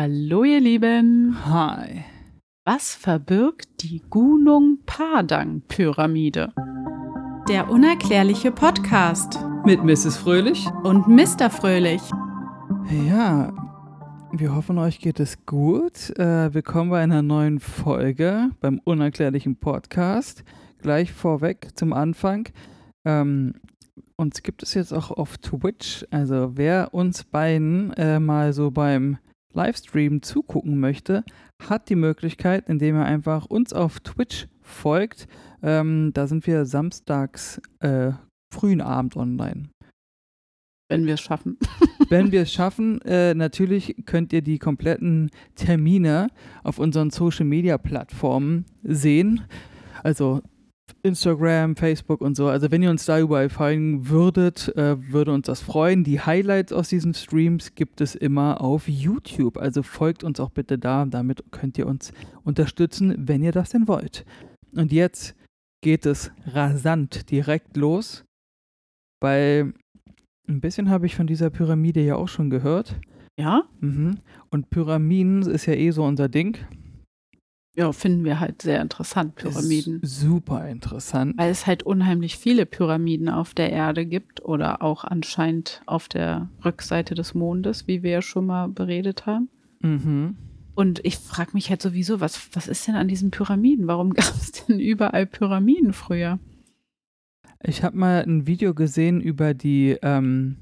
Hallo ihr Lieben. Hi. Was verbirgt die Gunung Padang Pyramide? Der unerklärliche Podcast Mit Mrs. Fröhlich. und Mr. Fröhlich. Ja, wir hoffen, euch geht es gut. Äh, willkommen bei einer neuen Folge beim unerklärlichen Podcast. Gleich vorweg zum Anfang. Ähm, uns gibt es jetzt auch auf Twitch. Also wer uns beiden äh, mal so beim Livestream zugucken möchte, hat die Möglichkeit, indem er einfach uns auf Twitch folgt. Ähm, da sind wir samstags äh, frühen Abend online. Wenn wir es schaffen. Wenn wir es schaffen, äh, natürlich könnt ihr die kompletten Termine auf unseren Social Media Plattformen sehen. Also Instagram, Facebook und so. Also wenn ihr uns da überall folgen würdet, äh, würde uns das freuen. Die Highlights aus diesen Streams gibt es immer auf YouTube. Also folgt uns auch bitte da. Damit könnt ihr uns unterstützen, wenn ihr das denn wollt. Und jetzt geht es rasant direkt los, weil ein bisschen habe ich von dieser Pyramide ja auch schon gehört. Ja? Mhm. Und Pyramiden ist ja eh so unser Ding. Ja, finden wir halt sehr interessant, Pyramiden. Ist super interessant. Weil es halt unheimlich viele Pyramiden auf der Erde gibt oder auch anscheinend auf der Rückseite des Mondes, wie wir ja schon mal beredet haben. Mhm. Und ich frage mich halt sowieso, was, was ist denn an diesen Pyramiden? Warum gab es denn überall Pyramiden früher? Ich habe mal ein Video gesehen über die, ähm,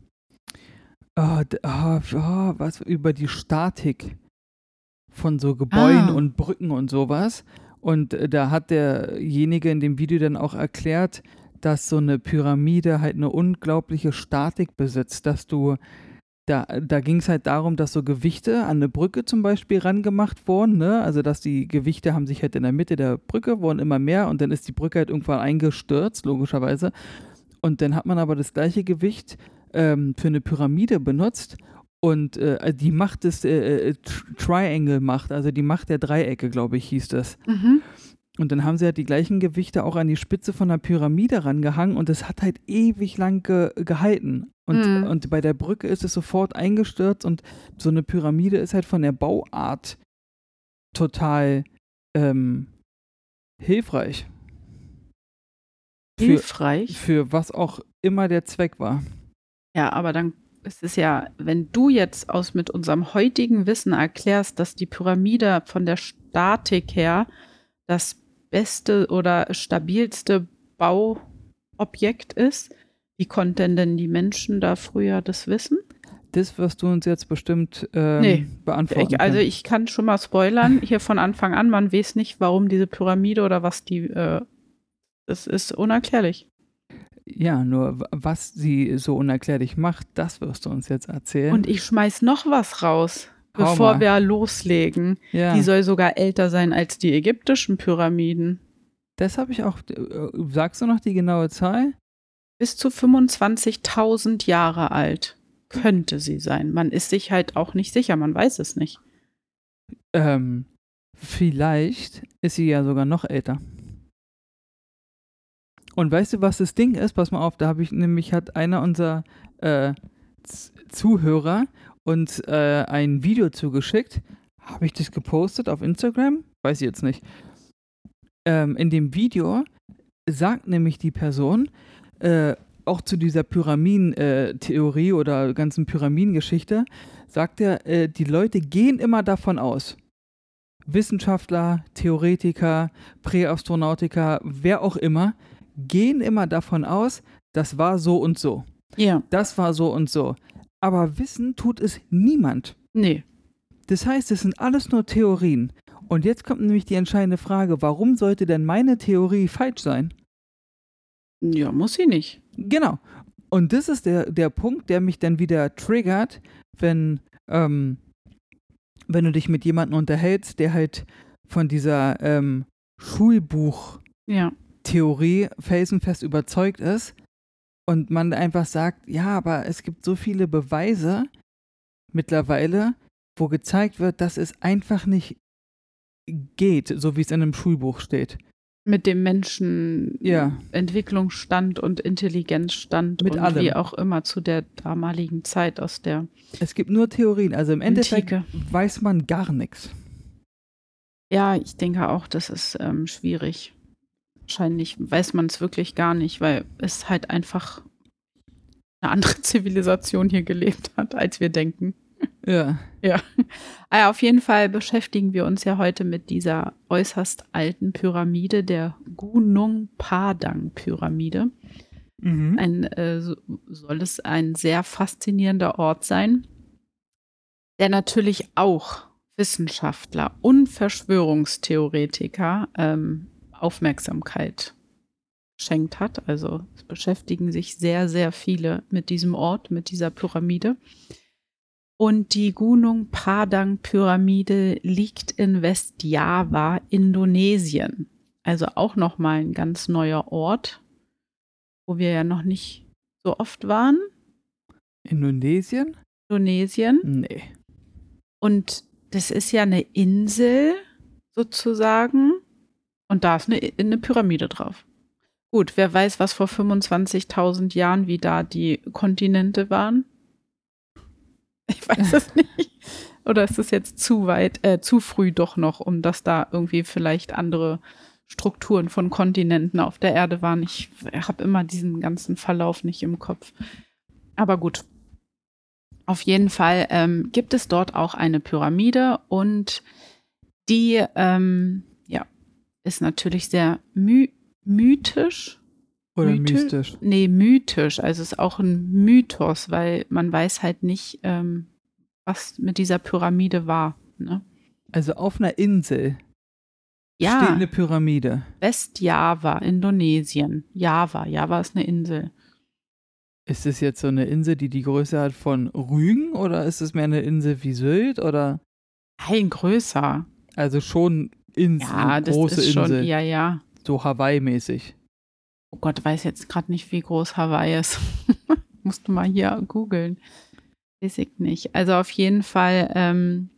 oh, oh, oh, was, über die Statik von so Gebäuden Ah. und Brücken und sowas. Und äh, da hat derjenige in dem Video dann auch erklärt, dass so eine Pyramide halt eine unglaubliche Statik besitzt, dass du da, da ging es halt darum, dass so Gewichte an eine Brücke zum Beispiel rangemacht wurden, ne? Also dass die Gewichte haben sich halt in der Mitte der Brücke, wurden immer mehr und dann ist die Brücke halt irgendwann eingestürzt, logischerweise. Und dann hat man aber das gleiche Gewicht ähm, für eine Pyramide benutzt und äh, die Macht des äh, äh, Tr- Triangle Macht, also die Macht der Dreiecke, glaube ich, hieß das. Mhm. Und dann haben sie halt die gleichen Gewichte auch an die Spitze von der Pyramide rangehangen und es hat halt ewig lang ge gehalten. Und, Mhm. und bei der Brücke ist es sofort eingestürzt und so eine Pyramide ist halt von der Bauart total ähm, hilfreich. Für, Hilfreich. für was auch immer der Zweck war. Ja, aber dann ist es ja, wenn du jetzt aus mit unserem heutigen Wissen erklärst, dass die Pyramide von der Statik her das beste oder stabilste Bauobjekt ist, wie konnten denn die Menschen da früher das wissen? Das wirst du uns jetzt bestimmt ähm, Nee. beantworten. Ich, also ich kann schon mal spoilern, hier von Anfang an, man weiß nicht, warum diese Pyramide oder was die, äh, es ist unerklärlich. Ja, nur was sie so unerklärlich macht, das wirst du uns jetzt erzählen. Und ich schmeiß noch was raus, Hau bevor mal. wir loslegen. ja. Die soll sogar älter sein als die ägyptischen Pyramiden. Das habe ich auch. äh, Sagst du noch die genaue Zahl? Bis zu 25.000 Jahre alt könnte sie sein. Man ist sich halt auch nicht sicher, man weiß es nicht. Ähm, vielleicht ist sie ja sogar noch älter. Und weißt du, was das Ding ist? Pass mal auf, da habe ich nämlich hat einer unserer äh, Zuhörer uns äh, ein Video zugeschickt. Habe ich das gepostet auf Instagram? Weiß ich jetzt nicht. Ähm, in dem Video sagt nämlich die Person, äh, auch zu dieser Pyramiden-Theorie oder ganzen Pyramidengeschichte, sagt er, äh, die Leute gehen immer davon aus, Wissenschaftler, Theoretiker, Präastronautiker, wer auch immer, gehen immer davon aus, das war so und so. Ja, Das war so und so. Aber wissen tut es niemand. nee. Das heißt, es sind alles nur Theorien. Und jetzt kommt nämlich die entscheidende Frage, warum sollte denn meine Theorie falsch sein? Ja, muss sie nicht. Genau. Und das ist der, der Punkt, der mich dann wieder triggert, wenn, ähm, wenn du dich mit jemandem unterhältst, der halt von dieser ähm, Schulbuch-Theorie Ja. Felsenfest überzeugt ist und man einfach sagt, ja, aber es gibt so viele Beweise mittlerweile, wo gezeigt wird, dass es einfach nicht geht, so wie es in einem Schulbuch steht. Mit dem Menschen Ja. Entwicklungsstand und Intelligenzstand Mit und allem. wie auch immer zu der damaligen Zeit aus der Es gibt nur Theorien. Also im Endeffekt weiß man gar nichts. Ja, ich denke auch, das ist ähm, schwierig. Wahrscheinlich weiß man es wirklich gar nicht, weil es halt einfach eine andere Zivilisation hier gelebt hat, als wir denken. Ja. Ja, auf jeden Fall beschäftigen wir uns ja heute mit dieser äußerst alten Pyramide, der Gunung Padang Pyramide. Mhm. Ein, äh, so- soll es ein sehr faszinierender Ort sein, der natürlich auch Wissenschaftler und Verschwörungstheoretiker ähm, Aufmerksamkeit geschenkt hat. Also es beschäftigen sich sehr, sehr viele mit diesem Ort, mit dieser Pyramide. Und die Gunung Padang Pyramide liegt in Westjava, Indonesien. Also auch nochmal ein ganz neuer Ort, wo wir ja noch nicht so oft waren. Indonesien? Indonesien. Nee. Und das ist ja eine Insel sozusagen. Und da ist eine, eine Pyramide drauf. Gut, wer weiß, was vor 25.000 Jahren, wie da die Kontinente waren? Ich weiß es nicht. Oder ist es jetzt zu weit, äh, zu früh doch noch, um dass da irgendwie vielleicht andere Strukturen von Kontinenten auf der Erde waren? Ich habe immer diesen ganzen Verlauf nicht im Kopf. Aber gut. Auf jeden Fall ähm, gibt es dort auch eine Pyramide und die ähm, ist natürlich sehr my mythisch. Oder Mythe- mystisch. Nee, mythisch. Also es ist auch ein Mythos, weil man weiß halt nicht, ähm, was mit dieser Pyramide war. Ne? Also auf einer Insel steht Ja, eine Pyramide. Westjava, Indonesien. Java, Java ist eine Insel. Ist es jetzt so eine Insel, die die Größe hat von Rügen oder ist es mehr eine Insel wie Sylt oder Ein größer. also schon Insel, Ja, das große ist schon, Insel, ja, ja. so Hawaii-mäßig. Oh Gott, weiß jetzt gerade nicht, wie groß Hawaii ist. Musst du mal hier googeln. Weiß ich nicht. Also auf jeden Fall ähm,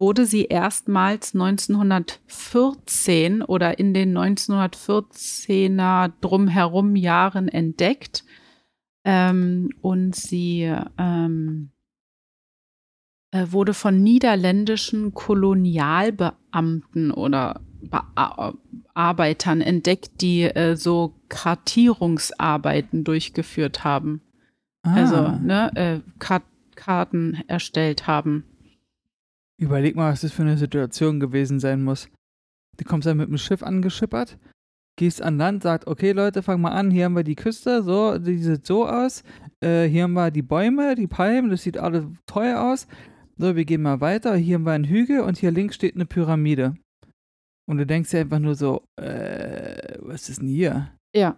wurde sie erstmals 1914 oder in den 1914er drumherum Jahren entdeckt. Ähm, und sie ähm, äh, wurde von niederländischen Kolonialbeamten oder Arbeitern entdeckt, die äh, so Kartierungsarbeiten durchgeführt haben. Also Ah, ne, äh, Kart Karten erstellt haben. Überleg mal, was das für eine Situation gewesen sein muss. Du kommst dann mit dem Schiff angeschippert, gehst an Land, sagt, okay Leute, fang mal an, hier haben wir die Küste, so, die sieht so aus. Äh, hier haben wir die Bäume, die Palmen, das sieht alles toll aus. So, wir gehen mal weiter, hier haben wir einen Hügel und hier links steht eine Pyramide. Und du denkst dir einfach nur so, äh, was ist denn hier? Ja,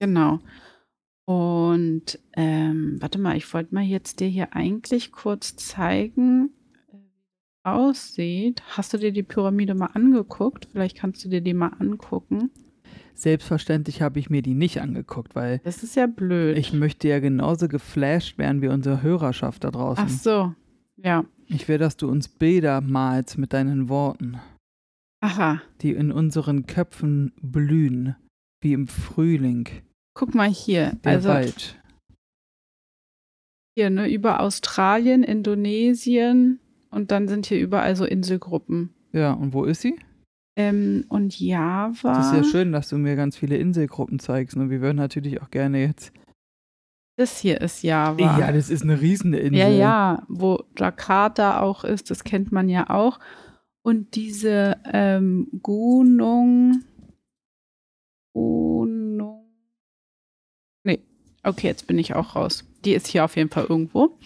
genau. Und ähm, warte mal, ich wollte mal jetzt dir hier eigentlich kurz zeigen, äh, wie es aussieht. Hast du dir die Pyramide mal angeguckt? Vielleicht kannst du dir die mal angucken. Selbstverständlich habe ich mir die nicht angeguckt, weil Das ist ja blöd. ich möchte ja genauso geflasht werden wie unsere Hörerschaft da draußen. Ach so, ja. Ich will, dass du uns Bilder malst mit deinen Worten, Aha, die in unseren Köpfen blühen, wie im Frühling, guck mal hier. der also Wald. hier, ne, über Australien, Indonesien und dann sind hier überall so Inselgruppen. Ja, und wo ist sie? Ähm, und Java. Das ist ja schön, dass du mir ganz viele Inselgruppen zeigst. Und wir würden natürlich auch gerne jetzt. Das hier ist Java. Ja, das ist eine riesige Insel. Ja, ja, wo Jakarta auch ist, das kennt man ja auch. Und diese ähm, Gunung. Gunung. Nee, okay, jetzt bin ich auch raus. Die ist hier auf jeden Fall irgendwo.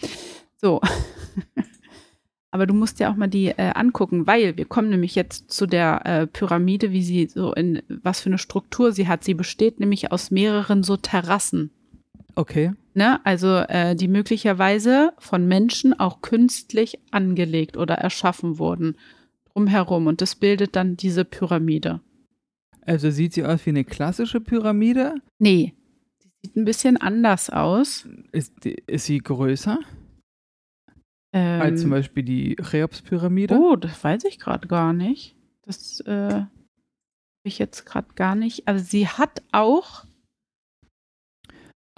So. Aber du musst ja auch mal die äh, angucken, weil wir kommen nämlich jetzt zu der äh, Pyramide, wie sie so in was für eine Struktur sie hat. Sie besteht nämlich aus mehreren so Terrassen. Okay. Ne? Also äh, die möglicherweise von Menschen auch künstlich angelegt oder erschaffen wurden drumherum. Und das bildet dann diese Pyramide. Also sieht sie aus wie eine klassische Pyramide? Nee, die sieht ein bisschen anders aus. Ist, die- ist sie größer Ähm, als zum Beispiel die Cheops-Pyramide? oh, das weiß ich gerade gar nicht. Das, äh, ich jetzt gerade gar nicht. Also sie hat auch.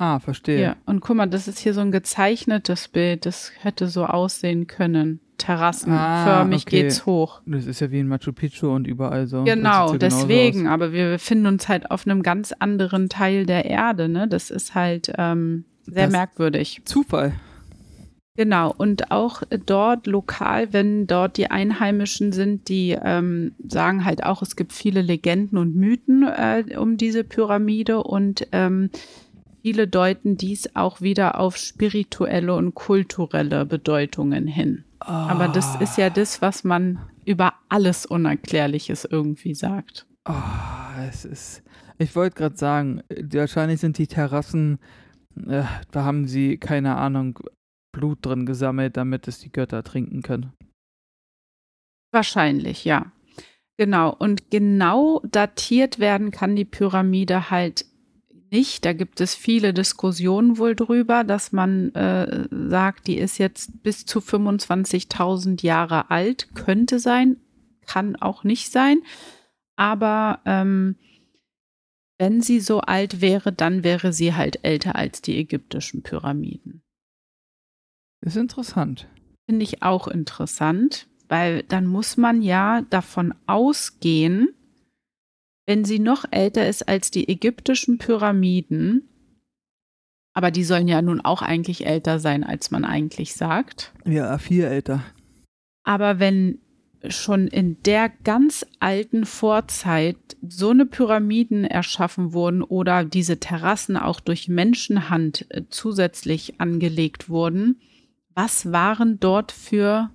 Ah, verstehe. Ja, und guck mal, das ist hier so ein gezeichnetes Bild. Das hätte so aussehen können. Terrassenförmig Ah, okay. geht's hoch. Das ist ja wie in Machu Picchu und überall so. Genau, ja deswegen. Aber wir befinden uns halt auf einem ganz anderen Teil der Erde. Ne? Das ist halt ähm, sehr Das- merkwürdig. Zufall. Genau, und auch dort lokal, wenn dort die Einheimischen sind, die ähm, sagen halt auch, es gibt viele Legenden und Mythen äh, um diese Pyramide und ähm, viele deuten dies auch wieder auf spirituelle und kulturelle Bedeutungen hin. Aber das ist ja das, was man über alles Unerklärliches irgendwie sagt. Ah, es ist. Ich wollte gerade sagen, wahrscheinlich sind die Terrassen, äh, da haben sie, keine Ahnung, Blut drin gesammelt, damit es die Götter trinken können. Wahrscheinlich, ja. Genau. Und genau datiert werden kann die Pyramide halt nicht. Da gibt es viele Diskussionen wohl drüber, dass man äh, sagt, die ist jetzt bis zu 25.000 Jahre alt. Könnte sein, kann auch nicht sein. Aber ähm, wenn sie so alt wäre, dann wäre sie halt älter als die ägyptischen Pyramiden. Ist interessant. Finde ich auch interessant, weil dann muss man ja davon ausgehen, wenn sie noch älter ist als die ägyptischen Pyramiden, aber die sollen ja nun auch eigentlich älter sein, als man eigentlich sagt. Ja, viel älter. Aber wenn schon in der ganz alten Vorzeit so eine Pyramiden erschaffen wurden oder diese Terrassen auch durch Menschenhand äh, zusätzlich angelegt wurden, was waren dort für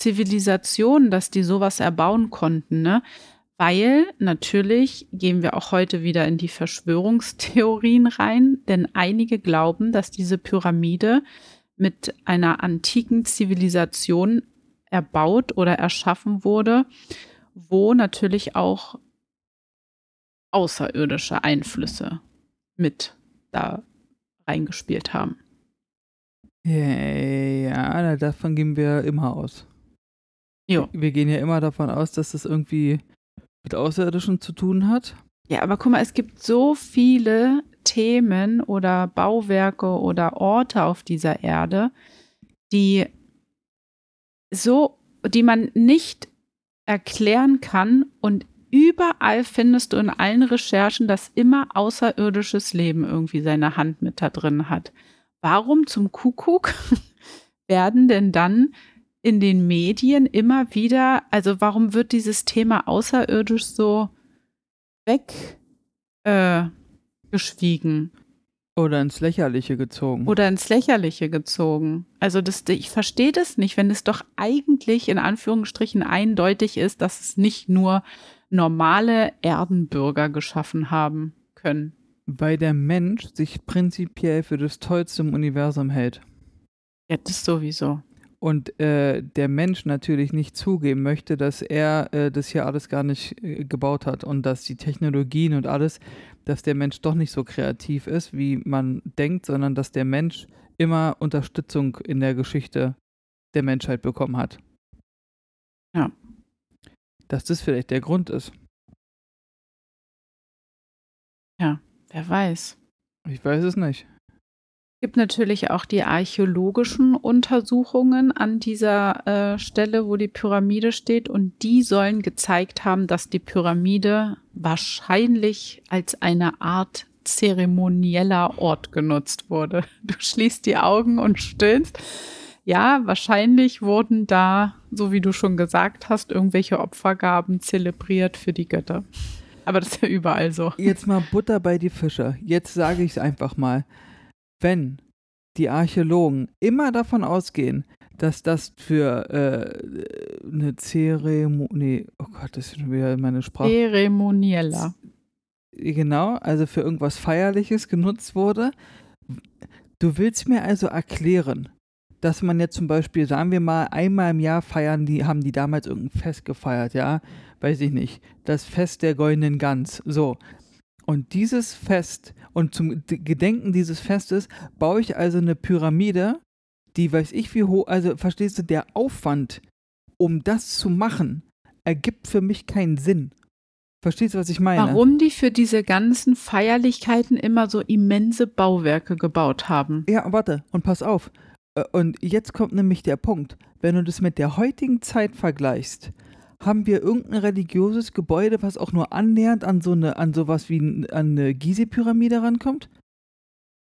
Zivilisationen, dass die sowas erbauen konnten, ne? Weil natürlich gehen wir auch heute wieder in die Verschwörungstheorien rein, denn einige glauben, dass diese Pyramide mit einer antiken Zivilisation erbaut oder erschaffen wurde, wo natürlich auch außerirdische Einflüsse mit da reingespielt haben. Ja, davon gehen wir immer aus. Jo. Wir gehen ja immer davon aus, dass das irgendwie mit Außerirdischen zu tun hat. Ja, aber guck mal, es gibt so viele Themen oder Bauwerke oder Orte auf dieser Erde, die so, die man nicht erklären kann und überall findest du in allen Recherchen, dass immer außerirdisches Leben irgendwie seine Hand mit da drin hat. Warum zum Kuckuck werden denn dann in den Medien immer wieder, also warum wird dieses Thema außerirdisch so weg äh, Oder ins Lächerliche gezogen. oder ins Lächerliche gezogen? Also das, ich verstehe das nicht, wenn es doch eigentlich in Anführungsstrichen eindeutig ist, dass es nicht nur normale Erdenbürger geschaffen haben können. Weil der Mensch sich prinzipiell für das Tollste im Universum hält. Ja, das sowieso. Und äh, der Mensch natürlich nicht zugeben möchte, dass er äh, das hier alles gar nicht äh, gebaut hat und dass die Technologien und alles, dass der Mensch doch nicht so kreativ ist, wie man denkt, sondern dass der Mensch immer Unterstützung in der Geschichte der Menschheit bekommen hat. Ja. Dass das vielleicht der Grund ist. Wer weiß. Ich weiß es nicht. Es gibt natürlich auch die archäologischen Untersuchungen an dieser äh, Stelle, wo die Pyramide steht. Und die sollen gezeigt haben, dass die Pyramide wahrscheinlich als eine Art zeremonieller Ort genutzt wurde. Du schließt die Augen und stöhnst. Ja, wahrscheinlich wurden da, so wie du schon gesagt hast, irgendwelche Opfergaben zelebriert für die Götter. Aber das ist ja überall so. Jetzt mal Butter bei die Fische. Jetzt sage ich es einfach mal. Wenn die Archäologen immer davon ausgehen, dass das für äh, eine Zeremonie, oh Gott, das ist schon wieder meine Sprache. Zeremonieller. Genau, also für irgendwas Feierliches genutzt wurde. Du willst mir also erklären, dass man jetzt zum Beispiel, sagen wir mal, einmal im Jahr feiern, die haben die damals irgendein Fest gefeiert, ja, weiß ich nicht, das Fest der goldenen Gans, so. Und dieses Fest und zum Gedenken dieses Festes baue ich also eine Pyramide, die weiß ich wie hoch, also verstehst du, der Aufwand, um das zu machen, ergibt für mich keinen Sinn. Verstehst du, was ich meine? Warum die für diese ganzen Feierlichkeiten immer so immense Bauwerke gebaut haben. Ja, warte, und pass auf. Äh, Und jetzt kommt nämlich der Punkt. Wenn du das mit der heutigen Zeit vergleichst, haben wir irgendein religiöses Gebäude, was auch nur annähernd an so eine, an sowas wie an eine Gizeh-Pyramide rankommt?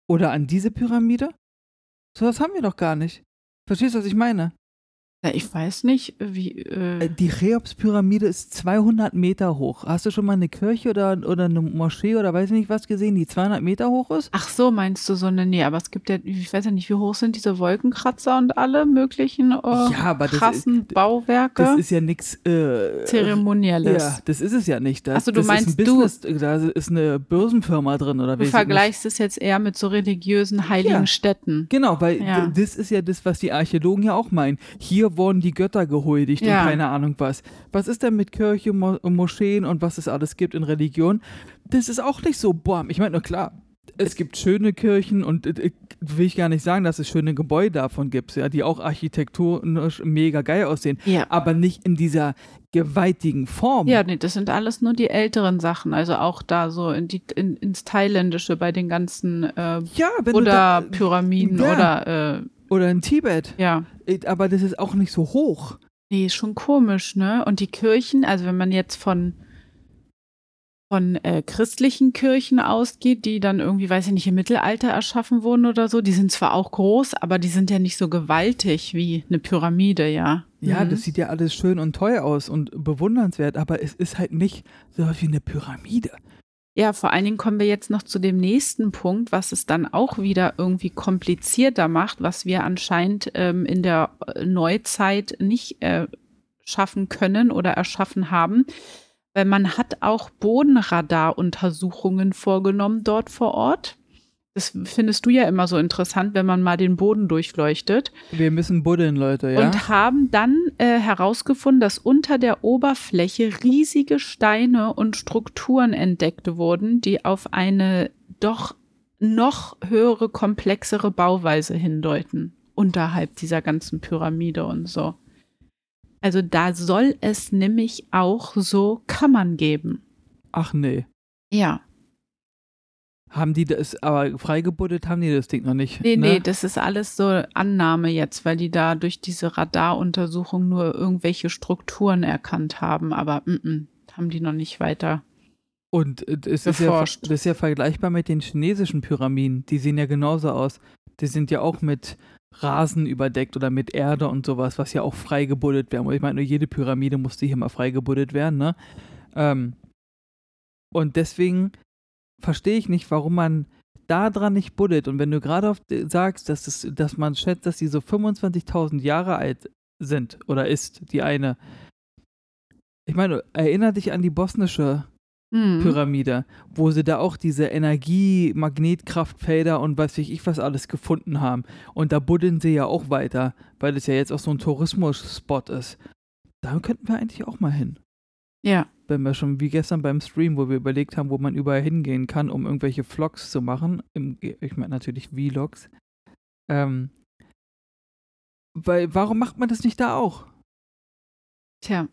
Oder an diese Pyramide? Sowas haben wir doch gar nicht. Verstehst du, was ich meine? Ja, ich weiß nicht, wie. Äh, Die Cheops-Pyramide ist 200 Meter hoch. Hast du schon mal eine Kirche oder, oder eine Moschee oder weiß ich nicht was gesehen, die 200 Meter hoch ist? ach so, meinst du so eine. Nee, aber es gibt ja, ich weiß ja nicht, wie hoch sind diese Wolkenkratzer und alle möglichen äh, Ja, aber krassen ist- Bauwerke. Das ist ja nichts äh, Zeremonielles. Ja, das ist es ja nicht. Das, Ach so, du das meinst, ist ein du- Business, da ist eine Börsenfirma drin oder Du weiß ich vergleichst es jetzt eher mit so religiösen heiligen Ja. Städten. Genau, weil Ja. das ist ja das, was die Archäologen ja auch meinen. Hier wurden die Götter gehuldigt Ja. und keine Ahnung was. Was ist denn mit Kirche, Mo Moscheen und was es alles gibt in Religion? Das ist auch nicht so, boah, ich meine, nur klar, es gibt schöne Kirchen und äh, will ich gar nicht sagen, dass es schöne Gebäude davon gibt, ja, die auch architektonisch mega geil aussehen, Ja. aber nicht in dieser gewaltigen Form. Ja, nee, das sind alles nur die älteren Sachen. Also auch da so in die, in, ins Thailändische bei den ganzen äh, ja wenn du da, Buddha-Pyramiden Ja. oder äh, oder in Tibet. ja. Äh, Aber das ist auch nicht so hoch. Nee, ist schon komisch, ne? Und die Kirchen, also wenn man jetzt von, von äh, christlichen Kirchen ausgeht, die dann irgendwie, weiß ich nicht, im Mittelalter erschaffen wurden oder so, die sind zwar auch groß, aber die sind ja nicht so gewaltig wie eine Pyramide, ja. Ja, Mhm. das sieht ja alles schön und teuer aus und bewundernswert, aber es ist halt nicht so wie eine Pyramide. Ja, vor allen Dingen kommen wir jetzt noch zu dem nächsten Punkt, was es dann auch wieder irgendwie komplizierter macht, was wir anscheinend ähm, in der äh, Neuzeit nicht äh, schaffen können oder erschaffen haben. Weil man hat auch Bodenradaruntersuchungen vorgenommen dort vor Ort. Das findest du ja immer so interessant, wenn man mal den Boden durchleuchtet Wir müssen buddeln, Leute, ja? und haben dann äh, herausgefunden, dass unter der Oberfläche riesige Steine und Strukturen entdeckt wurden, die auf eine doch noch höhere, komplexere Bauweise hindeuten, unterhalb dieser ganzen Pyramide und so. Also da soll es nämlich auch so Kammern geben. Ach nee. Ja, Haben die das, aber freigebuddelt haben die das Ding noch nicht. nee, ne? nee, das ist alles so Annahme jetzt, weil die da durch diese Radaruntersuchung nur irgendwelche Strukturen erkannt haben, aber mm -mm, haben die noch nicht weiter. Und äh, es ist ja, das ist ja vergleichbar mit den chinesischen Pyramiden. Die sehen ja genauso aus. Die sind ja auch mit Rasen überdeckt oder mit Erde und sowas, was ja auch freigebuddelt werden. muss. Ich meine, nur jede Pyramide musste hier mal freigebuddelt werden, ne? Ähm, und deswegen verstehe ich nicht, warum man da dran nicht buddelt. Und wenn du gerade sagst, dass, es, dass man schätzt, dass die so 25.000 Jahre alt sind oder ist, die eine. Ich meine, erinnere dich an die bosnische Hm. Pyramide, wo sie da auch diese Energie, Magnetkraftfelder und weiß ich, ich was alles gefunden haben. Und da buddeln sie ja auch weiter, weil es ja jetzt auch so ein Tourismus-Spot ist. Da könnten wir eigentlich auch mal hin. Ja, Wenn wir schon wie gestern beim Stream, wo wir überlegt haben, wo man überall hingehen kann, um irgendwelche Vlogs zu machen. Im, ich meine natürlich Vlogs. Ähm, weil, warum macht man das nicht da auch? tja.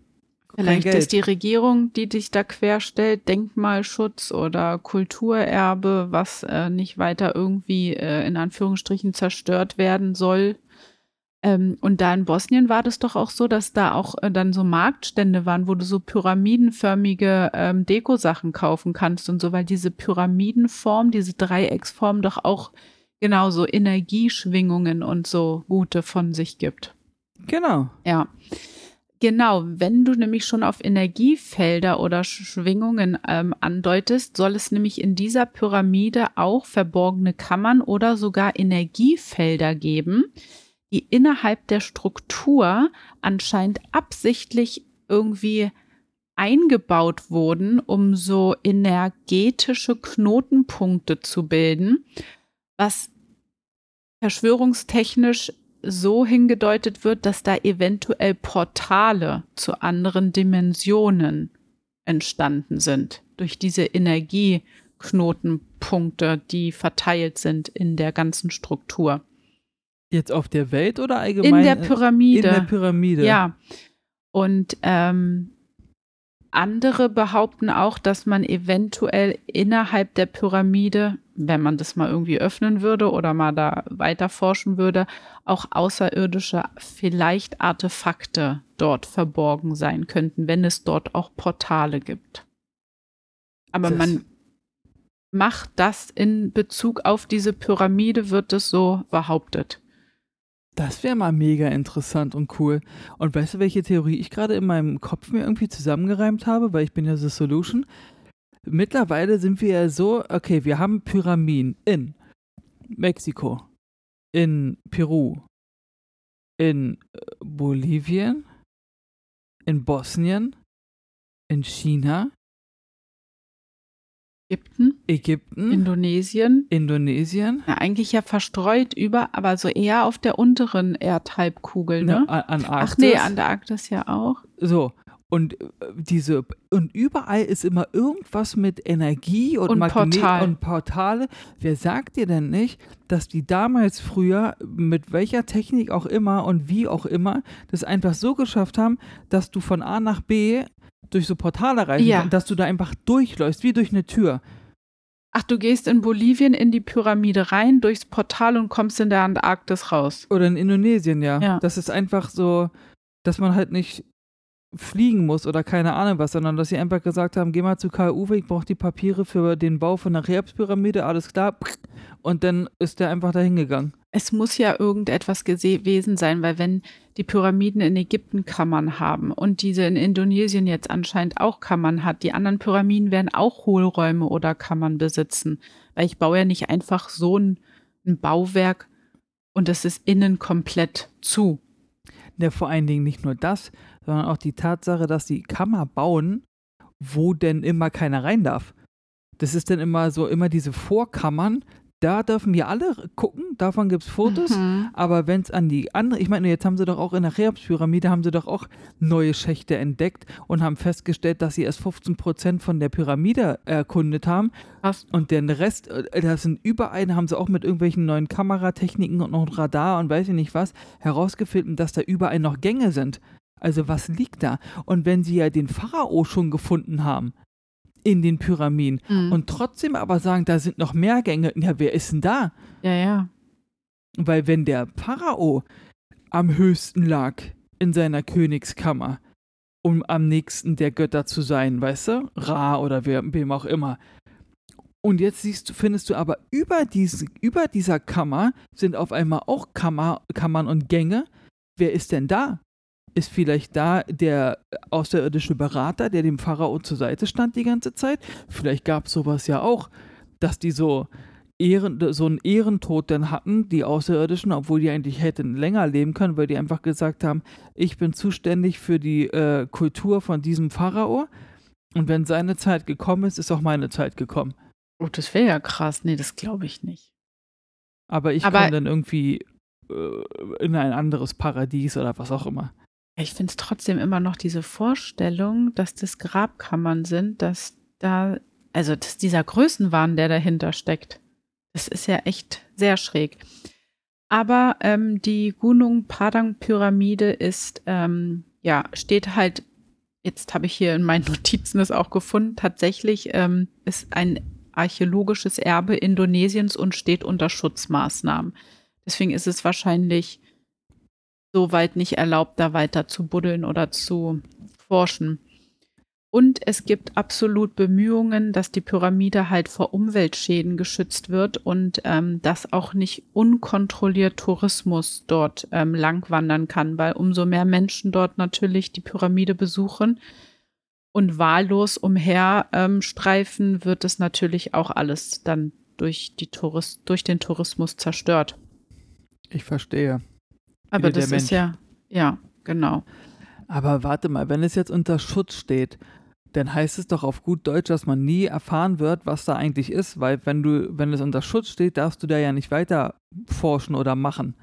Vielleicht ist die Regierung, die dich da querstellt, Denkmalschutz oder Kulturerbe, was äh, nicht weiter irgendwie äh, in Anführungsstrichen zerstört werden soll. Ähm, und da in Bosnien war das doch auch so, dass da auch äh, dann so Marktstände waren, wo du so pyramidenförmige ähm, Dekosachen kaufen kannst und so, weil diese Pyramidenform, diese Dreiecksform doch auch genauso Energieschwingungen und so gute von sich gibt. Genau. Ja. Genau, wenn du nämlich schon auf Energiefelder oder Schwingungen ähm, andeutest, soll es nämlich in dieser Pyramide auch verborgene Kammern oder sogar Energiefelder geben, die innerhalb der Struktur anscheinend absichtlich irgendwie eingebaut wurden, um so energetische Knotenpunkte zu bilden, was verschwörungstechnisch so hingedeutet wird, dass da eventuell Portale zu anderen Dimensionen entstanden sind durch diese Energieknotenpunkte, die verteilt sind in der ganzen Struktur. Jetzt auf der Welt oder allgemein? In der äh, Pyramide. In der Pyramide. Ja. Und ähm, andere behaupten auch, dass man eventuell innerhalb der Pyramide, wenn man das mal irgendwie öffnen würde oder mal da weiter forschen würde, auch außerirdische, vielleicht Artefakte dort verborgen sein könnten, wenn es dort auch Portale gibt. Aber Das- man macht das in Bezug auf diese Pyramide, wird es so behauptet. Das wäre mal mega interessant und cool. Und weißt du, welche Theorie ich gerade in meinem Kopf mir irgendwie zusammengereimt habe, weil ich bin ja The Solution. Mittlerweile sind wir ja so, okay, wir haben Pyramiden in Mexiko, in Peru, in äh, Bolivien, in Bosnien, in China, Ägypten, Ägypten, Indonesien, Indonesien, ja, eigentlich ja verstreut über, aber so eher auf der unteren Erdhalbkugel, ne? An- Antarktis. Ach nee, Antarktis ja auch. So, und äh, diese und überall ist immer irgendwas mit Energie und, Und Magnet Portal. und Portale. Wer sagt dir denn nicht, dass die damals früher mit welcher Technik auch immer und wie auch immer das einfach so geschafft haben, dass du von A nach B durch so Portale reisen Ja. kannst, dass du da einfach durchläufst, wie durch eine Tür. Ach, du gehst in Bolivien in die Pyramide rein, durchs Portal und kommst in der Antarktis raus. Oder in Indonesien, ja. Ja. Das ist einfach so, dass man halt nicht fliegen muss oder keine Ahnung was, sondern dass sie einfach gesagt haben, geh mal zu KU, ich brauche die Papiere für den Bau von der Cheops-Pyramide, alles klar. Und dann ist der einfach dahin gegangen. Es muss ja irgendetwas gewesen sein, weil wenn die Pyramiden in Ägypten Kammern haben und diese in Indonesien jetzt anscheinend auch Kammern hat, die anderen Pyramiden werden auch Hohlräume oder Kammern besitzen. Weil ich baue ja nicht einfach so ein, ein Bauwerk und es ist innen komplett zu. Ja, vor allen Dingen nicht nur das, sondern auch die Tatsache, dass die Kammer bauen, wo denn immer keiner rein darf. Das ist dann immer so, immer diese Vorkammern, da dürfen wir alle gucken, davon gibt es Fotos. Mhm. Aber wenn es an die andere, ich meine, jetzt haben sie doch auch in der Cheops-Pyramide, haben sie doch auch neue Schächte entdeckt und haben festgestellt, dass sie erst 15% von der Pyramide erkundet haben. Krass. Und den Rest, äh, das sind überall, haben sie auch mit irgendwelchen neuen Kameratechniken und noch Radar und weiß ich nicht was, herausgefunden, dass da überall noch Gänge sind. Also was liegt da? Und wenn sie ja den Pharao schon gefunden haben in den Pyramiden Mhm. und trotzdem aber sagen, da sind noch mehr Gänge, ja, wer ist denn da? ja, ja. Weil wenn der Pharao am höchsten lag in seiner Königskammer, um am nächsten der Götter zu sein, weißt du? Ra oder wer, wem auch immer. Und jetzt siehst du, findest du aber über, diese, über dieser Kammer sind auf einmal auch Kammer, Kammern und Gänge. Wer ist denn da? Ist vielleicht da der außerirdische Berater, der dem Pharao zur Seite stand die ganze Zeit? Vielleicht gab es sowas ja auch, dass die so Ehren, so einen Ehrentod dann hatten, die Außerirdischen, obwohl die eigentlich hätten länger leben können, weil die einfach gesagt haben, ich bin zuständig für die äh, Kultur von diesem Pharao und wenn seine Zeit gekommen ist, ist auch meine Zeit gekommen. Oh, das wäre ja krass. Nee, das glaube ich nicht. Aber ich komme dann irgendwie äh, in ein anderes Paradies oder was auch immer. Ich finde es trotzdem immer noch diese Vorstellung, dass das Grabkammern sind, dass da, also dass dieser Größenwahn, der dahinter steckt, das ist ja echt sehr schräg. Aber ähm, die Gunung Padang Pyramide ist, ähm, ja, steht halt, jetzt habe ich hier in meinen Notizen es auch gefunden, tatsächlich ähm, ist ein archäologisches Erbe Indonesiens und steht unter Schutzmaßnahmen. Deswegen ist es wahrscheinlich soweit nicht erlaubt, da weiter zu buddeln oder zu forschen. Und es gibt absolut Bemühungen, dass die Pyramide halt vor Umweltschäden geschützt wird und ähm, dass auch nicht unkontrolliert Tourismus dort ähm, langwandern kann, weil umso mehr Menschen dort natürlich die Pyramide besuchen und wahllos umher ähm, wird es natürlich auch alles dann durch, die Tourist durch den Tourismus zerstört. Ich verstehe. Aber das ist ja, ja, genau. Aber warte mal, wenn es jetzt unter Schutz steht, dann heißt es doch auf gut Deutsch, dass man nie erfahren wird, was da eigentlich ist, weil wenn du, wenn es unter Schutz steht, darfst du da ja nicht weiter forschen oder machen.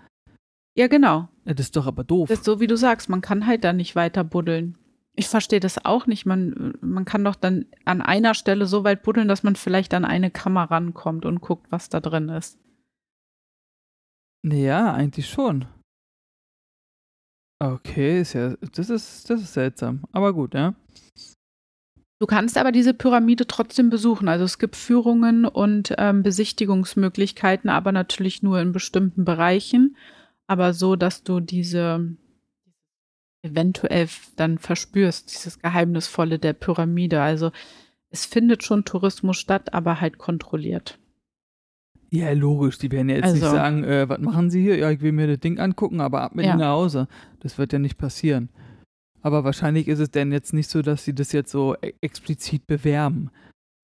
Ja, genau. Das ist doch aber doof. Das ist so, wie du sagst, man kann halt da nicht weiter buddeln. Ich verstehe das auch nicht. Man, man kann doch dann an einer Stelle so weit buddeln, dass man vielleicht an eine Kammer rankommt und guckt, was da drin ist. Ja, eigentlich schon. Okay, ist ja, das ist, das ist seltsam. Aber gut, ja. Du kannst aber diese Pyramide trotzdem besuchen. Also es gibt Führungen und ähm, Besichtigungsmöglichkeiten, aber natürlich nur in bestimmten Bereichen. Aber so, dass du diese eventuell dann verspürst, dieses Geheimnisvolle der Pyramide. Also es findet schon Tourismus statt, aber halt kontrolliert. Ja, logisch. Die werden ja jetzt Also- nicht sagen, äh, was machen Sie hier? Ja, ich will mir das Ding angucken, aber ab mit Ja. Ihnen nach Hause. Das wird ja nicht passieren. Aber wahrscheinlich ist es denn jetzt nicht so, dass sie das jetzt so e- explizit bewerben.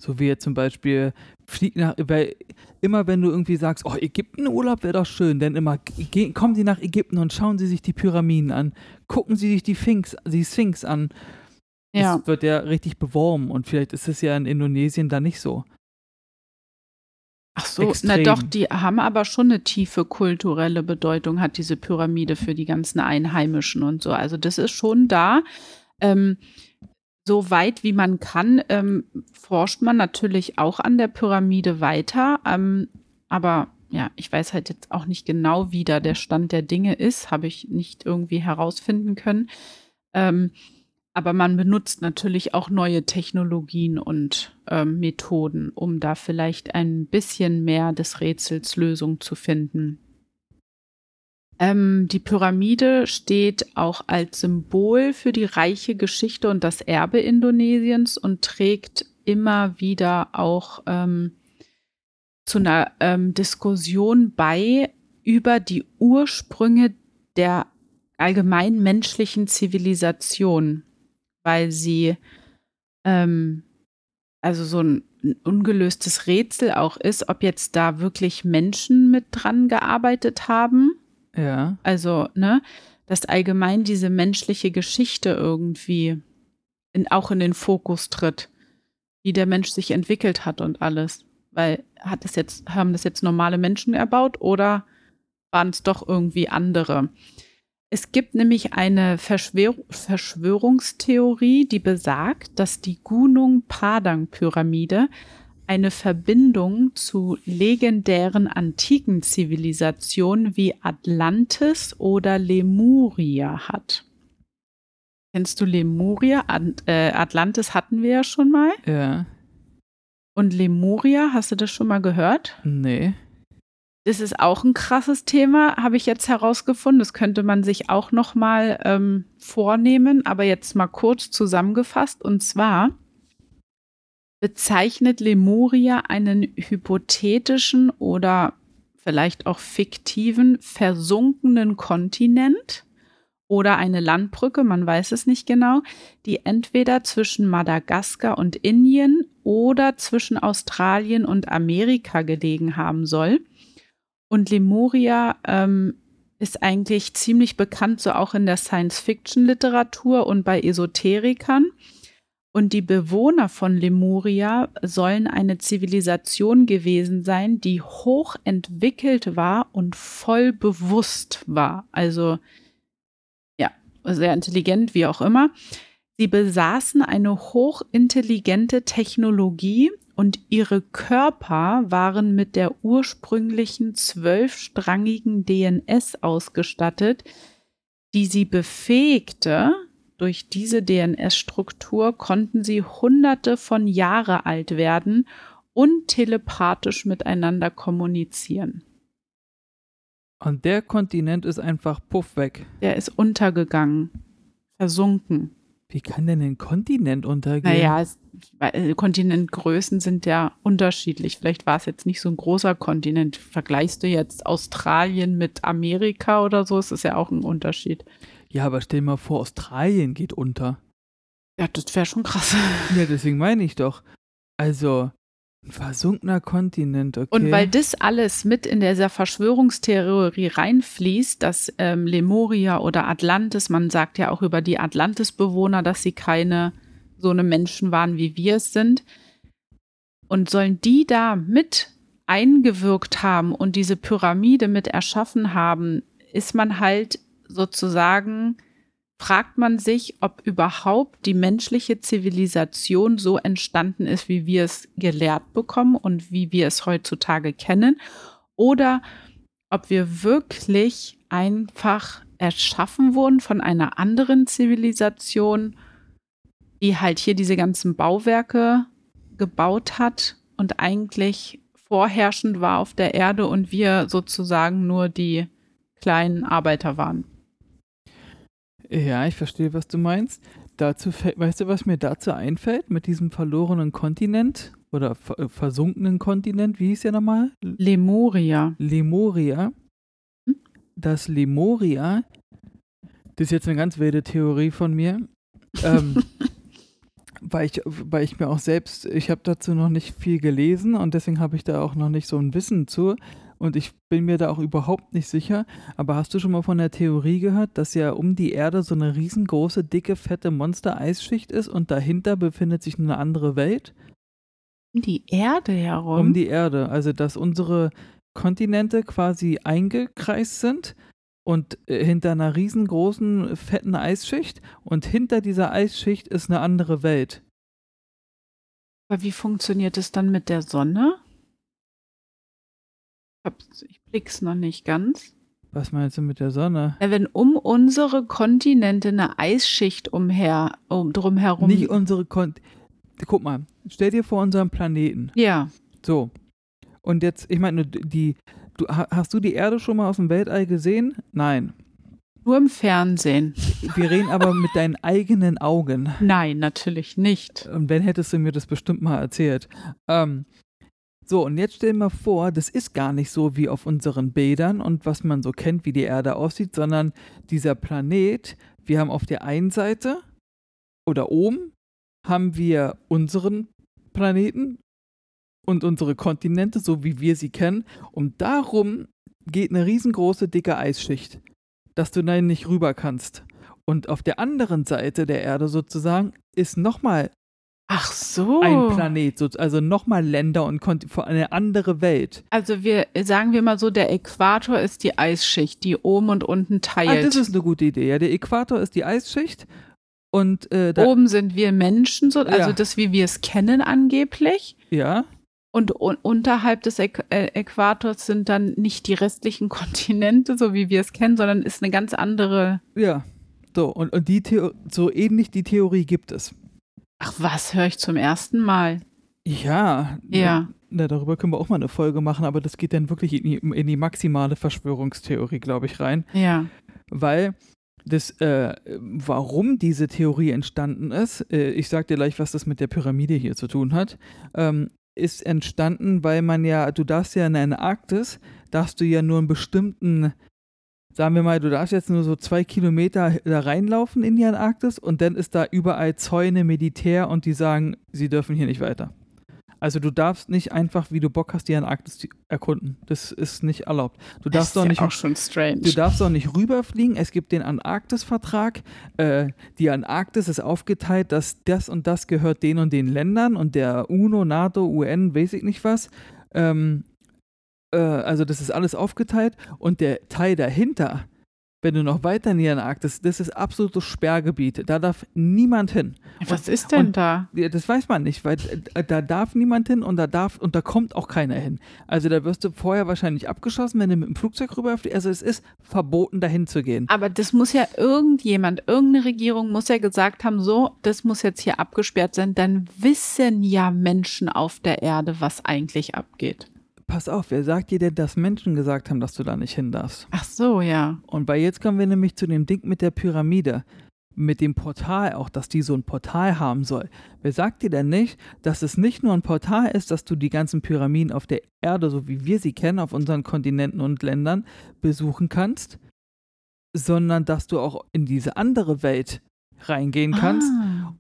So wie jetzt zum Beispiel, flieg nach, weil immer wenn du irgendwie sagst, oh, Ägyptenurlaub wäre doch schön, dann immer, geh, kommen Sie nach Ägypten und schauen Sie sich die Pyramiden an, gucken Sie sich die Sphinx, die Sphinx an. Ja. Das wird ja richtig beworben und vielleicht ist es ja in Indonesien da nicht so. Ach so, extrem. na doch, die haben aber schon eine tiefe kulturelle Bedeutung, hat diese Pyramide für die ganzen Einheimischen und so. Also das ist schon da. Ähm, so weit wie man kann, ähm, forscht man natürlich auch an der Pyramide weiter. Ähm, aber ja, ich weiß halt jetzt auch nicht genau, wie da der Stand der Dinge ist, habe ich nicht irgendwie herausfinden können. Ähm, aber man benutzt natürlich auch neue Technologien und ähm, Methoden, um da vielleicht ein bisschen mehr des Rätsels Lösung zu finden. Ähm, die Pyramide steht auch als Symbol für die reiche Geschichte und das Erbe Indonesiens und trägt immer wieder auch ähm, zu einer ähm, Diskussion bei über die Ursprünge der allgemein menschlichen Zivilisation, weil sie ähm, also so ein, ein ungelöstes Rätsel auch ist, ob jetzt da wirklich Menschen mit dran gearbeitet haben Ja. also, ne, dass allgemein diese menschliche Geschichte irgendwie in, auch in den Fokus tritt, wie der Mensch sich entwickelt hat und alles. Weil hat es jetzt, haben das jetzt normale Menschen erbaut oder waren es doch irgendwie andere? Es gibt nämlich eine Verschwör Verschwörungstheorie, die besagt, dass die Gunung-Padang-Pyramide eine Verbindung zu legendären antiken Zivilisationen wie Atlantis oder Lemuria hat. Kennst du Lemuria? At äh, Atlantis hatten wir ja schon mal. Ja. Und Lemuria, hast du das schon mal gehört? Nee. Das ist auch ein krasses Thema, habe ich jetzt herausgefunden. Das könnte man sich auch noch mal ähm, vornehmen, aber jetzt mal kurz zusammengefasst. Und zwar bezeichnet Lemuria einen hypothetischen oder vielleicht auch fiktiven versunkenen Kontinent oder eine Landbrücke, man weiß es nicht genau, die entweder zwischen Madagaskar und Indien oder zwischen Australien und Amerika gelegen haben soll. Und Lemuria ähm, ist eigentlich ziemlich bekannt, so auch in der Science-Fiction-Literatur und bei Esoterikern. Und die Bewohner von Lemuria sollen eine Zivilisation gewesen sein, die hoch entwickelt war und voll bewusst war. Also ja, sehr intelligent, wie auch immer. Sie besaßen eine hochintelligente Technologie und ihre Körper waren mit der ursprünglichen zwölfstrangigen DNS ausgestattet, die sie befähigte, durch diese DNS-Struktur konnten sie hunderte von Jahre alt werden und telepathisch miteinander kommunizieren. Und der Kontinent ist einfach puff weg. Der ist untergegangen, versunken. Wie kann denn ein Kontinent untergehen? Naja, es, weil, Kontinentgrößen sind ja unterschiedlich. Vielleicht war es jetzt nicht so ein großer Kontinent. Vergleichst du jetzt Australien mit Amerika oder so, ist das ja auch ein Unterschied. Ja, aber stell dir mal vor, Australien geht unter. Ja, das wäre schon krass. Ja, deswegen meine ich doch. Also, versunkener Kontinent, okay. Und weil das alles mit in dieser Verschwörungstheorie reinfließt, dass ähm, Lemuria oder Atlantis, man sagt ja auch über die Atlantis-Bewohner, dass sie keine so eine Menschen waren, wie wir es sind. Und sollen die da mit eingewirkt haben und diese Pyramide mit erschaffen haben, ist man halt sozusagen, fragt man sich, ob überhaupt die menschliche Zivilisation so entstanden ist, wie wir es gelehrt bekommen und wie wir es heutzutage kennen, oder ob wir wirklich einfach erschaffen wurden von einer anderen Zivilisation. die halt hier diese ganzen Bauwerke gebaut hat und eigentlich vorherrschend war auf der Erde und wir sozusagen nur die kleinen Arbeiter waren. Ja, ich verstehe, was du meinst. Dazu fällt, weißt du, was mir dazu einfällt mit diesem verlorenen Kontinent oder ver versunkenen Kontinent? Wie hieß der nochmal? Lemuria. Lemuria. Hm? Das Lemuria, das ist jetzt eine ganz wilde Theorie von mir, ähm, weil, ich, weil ich mir auch selbst, ich habe dazu noch nicht viel gelesen und deswegen habe ich da auch noch nicht so ein Wissen zu und ich bin mir da auch überhaupt nicht sicher. Aber hast du schon mal von der Theorie gehört, dass ja um die Erde so eine riesengroße, dicke, fette Monster-Eisschicht ist und dahinter befindet sich eine andere Welt? Um die Erde herum? Um die Erde. Also, dass unsere Kontinente quasi eingekreist sind und äh, hinter einer riesengroßen, fetten Eisschicht und hinter dieser Eisschicht ist eine andere Welt. Aber wie funktioniert es dann mit der Sonne? Ich blick's noch nicht ganz. Was meinst du mit der Sonne? Ja, wenn um unsere Kontinente eine Eisschicht umher, um, drumherum. Nicht unsere Kontinente. Guck mal, stell dir vor unseren Planeten. Ja. So. Und jetzt, ich meine, die, du, hast du die Erde schon mal aus dem Weltall gesehen? Nein. Nur im Fernsehen. Wir reden aber mit deinen eigenen Augen. Nein, natürlich nicht. Und wenn hättest du mir das bestimmt mal erzählt. Ähm, so, und jetzt stell dir mal vor, das ist gar nicht so wie auf unseren Bildern und was man so kennt, wie die Erde aussieht, sondern dieser Planet, wir haben auf der einen Seite oder oben haben wir unseren Planeten und unsere Kontinente, so wie wir sie kennen, und darum geht eine riesengroße, dicke Eisschicht, dass du da nicht rüber kannst. Und auf der anderen Seite der Erde sozusagen ist nochmal Ach so. Ein Planet, also nochmal Länder und eine andere Welt. Also wir sagen wir mal so, der Äquator ist die Eisschicht, die oben und unten teilt. Ah, das ist eine gute Idee. Ja, der Äquator ist die Eisschicht und äh, oben sind wir Menschen, so, also ja. das wie wir es kennen angeblich. Ja. Und un unterhalb des Äqu äh, Äquators sind dann nicht die restlichen Kontinente, so wie wir es kennen, sondern ist eine ganz andere. Ja. So, und, und die Theo so ähnlich die Theorie gibt es. Ach was, höre ich zum ersten Mal. Ja. Ja. Na, darüber können wir auch mal eine Folge machen, aber das geht dann wirklich in die, in die maximale Verschwörungstheorie, glaube ich, rein. Ja. Weil das, äh, warum diese Theorie entstanden ist, äh, ich sage dir gleich, was das mit der Pyramide hier zu tun hat, ähm, ist entstanden, weil man ja, du darfst ja in der Arktis, darfst du ja nur einen bestimmten sagen wir mal, du darfst jetzt nur so zwei Kilometer da reinlaufen in die Antarktis und dann ist da überall Zäune, Militär und die sagen, sie dürfen hier nicht weiter. Also du darfst nicht einfach, wie du Bock hast, die Antarktis erkunden. Das ist nicht erlaubt. Du darfst doch nicht. Auch schon strange. Du darfst auch nicht rüberfliegen. Es gibt den Antarktis-Vertrag. Äh, die Antarktis ist aufgeteilt, dass das und das gehört den und den Ländern und der UNO, NATO, UN, weiß ich nicht was. Ähm, äh, also das ist alles aufgeteilt und der Teil dahinter, wenn du noch weiter in die Antarktis, das ist absolutes Sperrgebiet. Da darf niemand hin. Was und, ist denn und, da? Das weiß man nicht, weil äh, da darf niemand hin und da darf und da kommt auch keiner hin. Also da wirst du vorher wahrscheinlich abgeschossen, wenn du mit dem Flugzeug rüberfliegst. Also es ist verboten, dahin zu gehen. Aber das muss ja irgendjemand, irgendeine Regierung muss ja gesagt haben, so, das muss jetzt hier abgesperrt sein. Dann wissen ja Menschen auf der Erde, was eigentlich abgeht pass auf, wer sagt dir denn, dass Menschen gesagt haben, dass du da nicht hin darfst? Ach so, ja. Und bei jetzt kommen wir nämlich zu dem Ding mit der Pyramide. Mit dem Portal auch, dass die so ein Portal haben soll. Wer sagt dir denn nicht, dass es nicht nur ein Portal ist, dass du die ganzen Pyramiden auf der Erde, so wie wir sie kennen, auf unseren Kontinenten und Ländern besuchen kannst, sondern dass du auch in diese andere Welt reingehen kannst.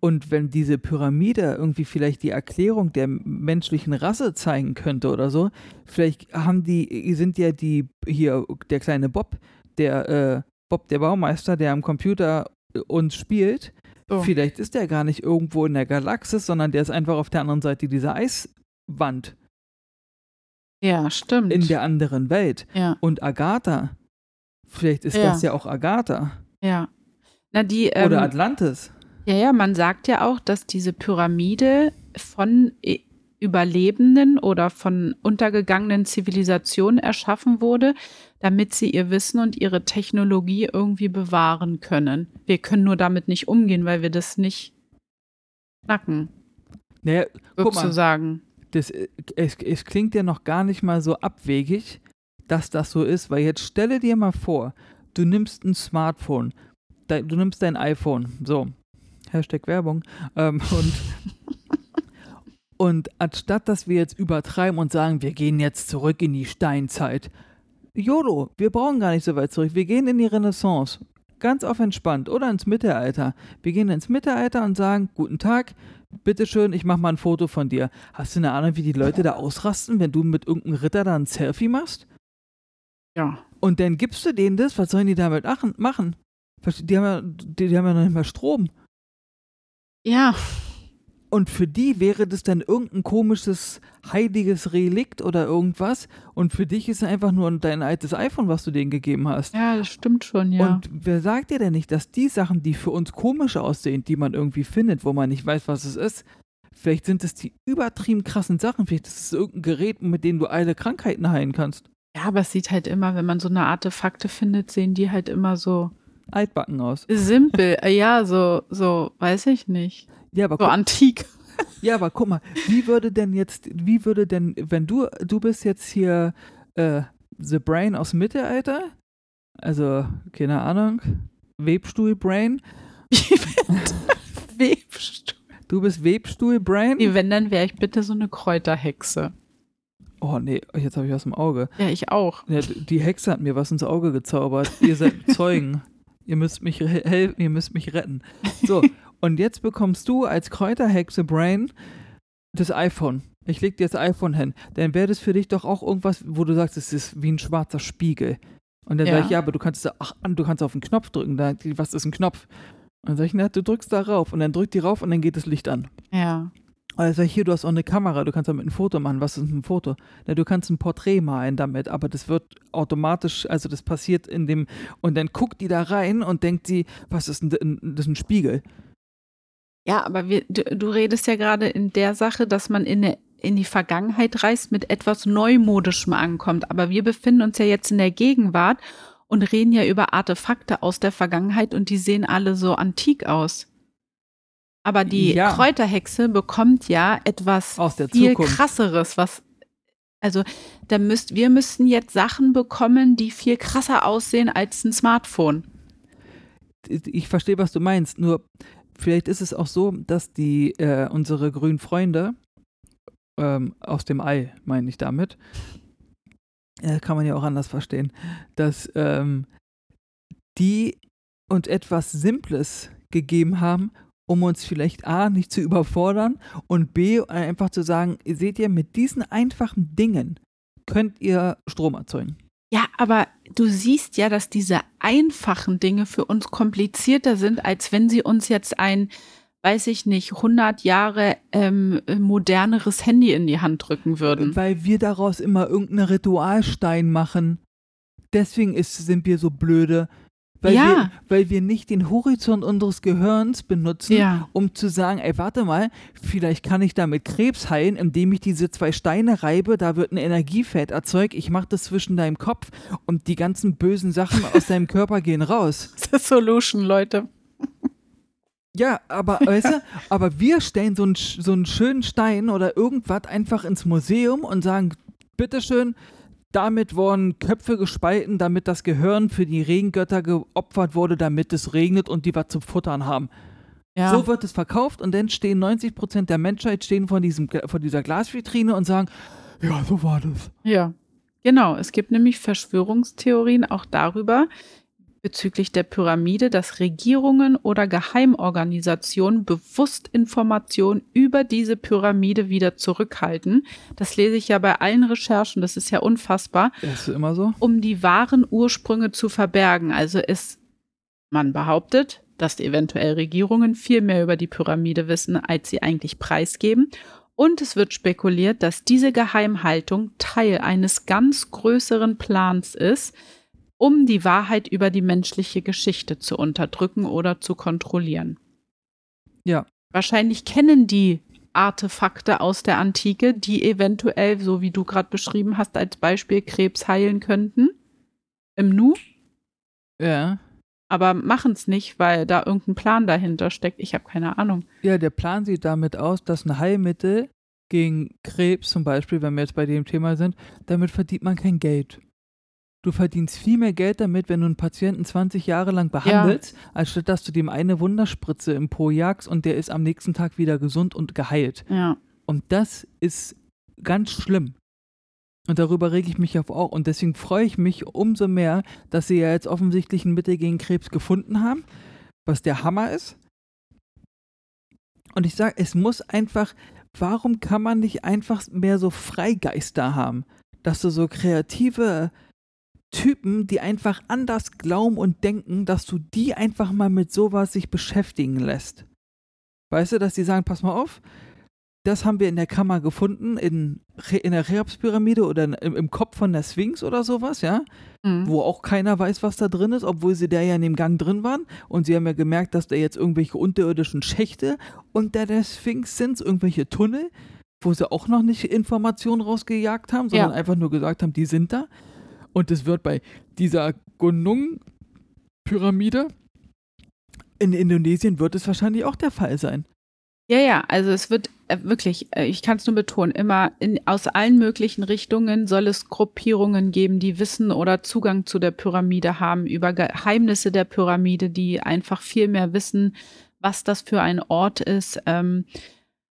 Und wenn diese Pyramide irgendwie vielleicht die Erklärung der menschlichen Rasse zeigen könnte oder so, vielleicht haben die, sind ja die hier, der kleine Bob, der äh, Bob der Baumeister, der am Computer äh, uns spielt, oh. vielleicht ist der gar nicht irgendwo in der Galaxis, sondern der ist einfach auf der anderen Seite dieser Eiswand. Ja, stimmt. In der anderen Welt. Ja. Und Agatha, vielleicht ist ja. das ja auch Agatha. Ja. Na, die, ähm, Oder Atlantis. Ja, ja, man sagt ja auch, dass diese Pyramide von äh, Überlebenden oder von untergegangenen Zivilisationen erschaffen wurde, damit sie ihr Wissen und ihre Technologie irgendwie bewahren können. Wir können nur damit nicht umgehen, weil wir das nicht knacken, Naja, guck mal, das, äh, es, es klingt ja noch gar nicht mal so abwegig, dass das so ist, weil jetzt stelle dir mal vor, du nimmst ein Smartphone, du nimmst dein iPhone, so, Hashtag Werbung, ähm, und, und anstatt dass wir jetzt übertreiben und sagen, wir gehen jetzt zurück in die Steinzeit, YOLO, wir brauchen gar nicht so weit zurück, wir gehen in die Renaissance, ganz auf entspannt, oder ins Mittelalter. Wir gehen ins Mittelalter und sagen, guten Tag, bitteschön, ich mach mal ein Foto von dir. Hast du eine Ahnung, wie die Leute da ausrasten, wenn du mit irgendeinem Ritter da ein Selfie machst? Ja. Und dann gibst du denen das, was sollen die damit achen- machen? Die haben ja, die, die haben ja noch nicht mal Strom. Ja, Und für die wäre das dann irgendein komisches, heiliges Relikt oder irgendwas. Und für dich ist es einfach nur dein altes iPhone, was du denen gegeben hast. ja, das stimmt schon, ja. Und wer sagt dir denn nicht, dass die Sachen, die für uns komisch aussehen, die man irgendwie findet, wo man nicht weiß, was es ist, vielleicht sind es die übertrieben krassen Sachen. Vielleicht ist es irgendein Gerät, mit dem du alle Krankheiten heilen kannst. ja, aber es sieht halt immer, wenn man so eine Artefakte findet, sehen die halt immer so Altbacken aus. simpel. Äh, ja, so, so, weiß ich nicht. Ja, aber So antik. ja, aber guck mal, wie würde denn jetzt, wie würde denn, wenn du, du bist jetzt hier äh, The Brain aus Mittelalter, also, keine Ahnung, Webstuhl-Brain, Webstuhl. du bist Webstuhl-Brain. Nee, wenn, dann wäre ich bitte so eine Kräuterhexe. Oh nee, jetzt habe ich was im Auge. Ja, ich auch. Ja, die Hexe hat mir was ins Auge gezaubert. Ihr seid Zeugen. Ihr müsst mich helfen, ihr müsst mich retten. So, und jetzt bekommst du als Kräuterhexe Brain das iPhone. Ich leg dir das iPhone hin. Dann wäre das für dich doch auch irgendwas, wo du sagst, es ist wie ein schwarzer Spiegel. Und dann Ja. sag ich, ja, aber du kannst da, ach, du kannst auf den Knopf drücken. Da, was ist ein Knopf? Und dann sag ich, na, du drückst da rauf. Und dann drückt die rauf und dann geht das Licht an. Ja. Ich, hier, du hast auch eine Kamera, du kannst damit ein Foto machen. Was ist ein Foto? Na, du kannst ein Porträt malen damit, aber das wird automatisch, also das passiert in dem, und dann guckt die da rein und denkt sie, was ist denn, das ist ein Spiegel. Ja, aber wir, du, du redest ja gerade in der Sache, dass man in, eine, in die Vergangenheit reist, mit etwas Neumodischem ankommt. Aber wir befinden uns ja jetzt in der Gegenwart und reden ja über Artefakte aus der Vergangenheit und die sehen alle so antik aus. Aber die Ja. Kräuterhexe bekommt ja etwas Aus der viel Zukunft. krasseres, was also da müsst, wir müssten jetzt Sachen bekommen, die viel krasser aussehen als ein Smartphone. Ich verstehe, was du meinst, nur vielleicht ist es auch so, dass die, äh, unsere grünen Freunde, ähm, aus dem Ei, meine ich damit, äh, kann man ja auch anders verstehen, dass ähm, die uns etwas Simples gegeben haben, um uns vielleicht A, nicht zu überfordern und B, einfach zu sagen, seht ihr, mit diesen einfachen Dingen könnt ihr Strom erzeugen. Ja, aber du siehst ja, dass diese einfachen Dinge für uns komplizierter sind, als wenn sie uns jetzt ein, weiß ich nicht, 100 Jahre ähm, moderneres Handy in die Hand drücken würden. Weil wir daraus immer irgendeinen Ritualstein machen. Deswegen ist, sind wir so blöde. Weil, Ja. wir, weil wir nicht den Horizont unseres Gehirns benutzen, Ja. um zu sagen, ey, warte mal, vielleicht kann ich damit Krebs heilen, indem ich diese zwei Steine reibe, da wird ein Energiefeld erzeugt, ich mache das zwischen deinem Kopf und die ganzen bösen Sachen aus deinem Körper gehen raus. The Solution, Leute. Ja, aber weißt du, aber wir stellen so einen, so einen schönen Stein oder irgendwas einfach ins Museum und sagen, bitteschön, damit wurden Köpfe gespalten, damit das Gehirn für die Regengötter geopfert wurde, damit es regnet und die was zum Futtern haben. Ja. So wird es verkauft und dann stehen 90 Prozent der Menschheit stehen vor, diesem, vor dieser Glasvitrine und sagen, ja, so war das. Ja, genau. Es gibt nämlich Verschwörungstheorien auch darüber, bezüglich der Pyramide, dass Regierungen oder Geheimorganisationen bewusst Informationen über diese Pyramide wieder zurückhalten. Das lese ich ja bei allen Recherchen, das ist ja unfassbar, Ist immer so? um die wahren Ursprünge zu verbergen. Also ist man behauptet, dass eventuell Regierungen viel mehr über die Pyramide wissen, als sie eigentlich preisgeben. Und es wird spekuliert, dass diese Geheimhaltung Teil eines ganz größeren Plans ist, um die Wahrheit über die menschliche Geschichte zu unterdrücken oder zu kontrollieren. Ja. Wahrscheinlich kennen die Artefakte aus der Antike, die eventuell, so wie du gerade beschrieben hast, als Beispiel Krebs heilen könnten. Im Nu. Ja. aber machen es nicht, weil da irgendein Plan dahinter steckt. Ich habe keine Ahnung. Ja, der Plan sieht damit aus, dass ein Heilmittel gegen Krebs zum Beispiel, wenn wir jetzt bei dem Thema sind, damit verdient man kein Geld. Du verdienst viel mehr Geld damit, wenn du einen Patienten 20 Jahre lang behandelst, ja. als statt dass du dem eine Wunderspritze im Po jagst und der ist am nächsten Tag wieder gesund und geheilt. Ja. Und das ist ganz schlimm. Und darüber rege ich mich auch. Und deswegen freue ich mich umso mehr, dass sie ja jetzt offensichtlich ein Mittel gegen Krebs gefunden haben, was der Hammer ist. Und ich sage, es muss einfach, warum kann man nicht einfach mehr so Freigeister haben? Dass du so kreative Typen, die einfach anders glauben und denken, dass du die einfach mal mit sowas sich beschäftigen lässt. Weißt du, dass die sagen, pass mal auf, das haben wir in der Kammer gefunden, in, in der Cheops-Pyramide oder im, im, Kopf von der Sphinx oder sowas, ja, mhm. wo auch keiner weiß, was da drin ist, obwohl sie da ja in dem Gang drin waren. Und sie haben ja gemerkt, dass da jetzt irgendwelche unterirdischen Schächte unter der Sphinx sind, irgendwelche Tunnel, wo sie auch noch nicht Informationen rausgejagt haben, sondern ja. einfach nur gesagt haben, die sind da. Und es wird bei dieser Gunung-Pyramide in Indonesien wird es wahrscheinlich auch der Fall sein. Ja, ja, also es wird äh, wirklich, äh, ich kann es nur betonen, immer in, aus allen möglichen Richtungen soll es Gruppierungen geben, die Wissen oder Zugang zu der Pyramide haben, über Geheimnisse der Pyramide, die einfach viel mehr wissen, was das für ein Ort ist. Ähm,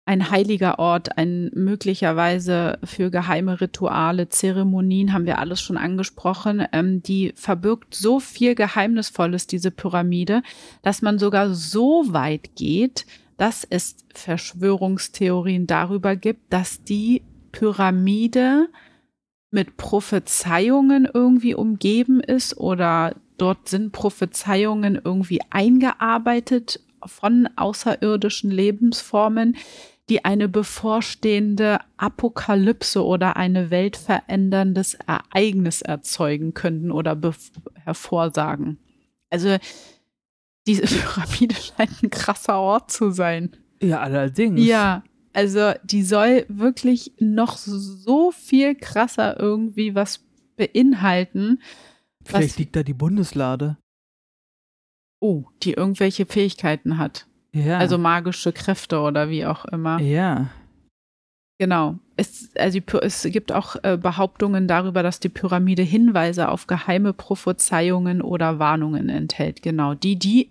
ein heiliger Ort, ein möglicherweise für geheime Rituale, Zeremonien, haben wir alles schon angesprochen. Ähm, die verbirgt so viel Geheimnisvolles, diese Pyramide, dass man sogar so weit geht, dass es Verschwörungstheorien darüber gibt, dass die Pyramide mit Prophezeiungen irgendwie umgeben ist oder dort sind Prophezeiungen irgendwie eingearbeitet von außerirdischen Lebensformen, die eine bevorstehende Apokalypse oder eine weltveränderndes Ereignis erzeugen könnten oder hervorsagen. Also diese Pyramide scheint ein krasser Ort zu sein. Ja, allerdings. Ja, also die soll wirklich noch so viel krasser irgendwie was beinhalten. Vielleicht liegt da die Bundeslade. Oh, die irgendwelche Fähigkeiten hat. Ja. Also magische Kräfte oder wie auch immer. Ja. Genau. Es, also es gibt auch äh, Behauptungen darüber, dass die Pyramide Hinweise auf geheime Prophezeiungen oder Warnungen enthält. Genau. Die, die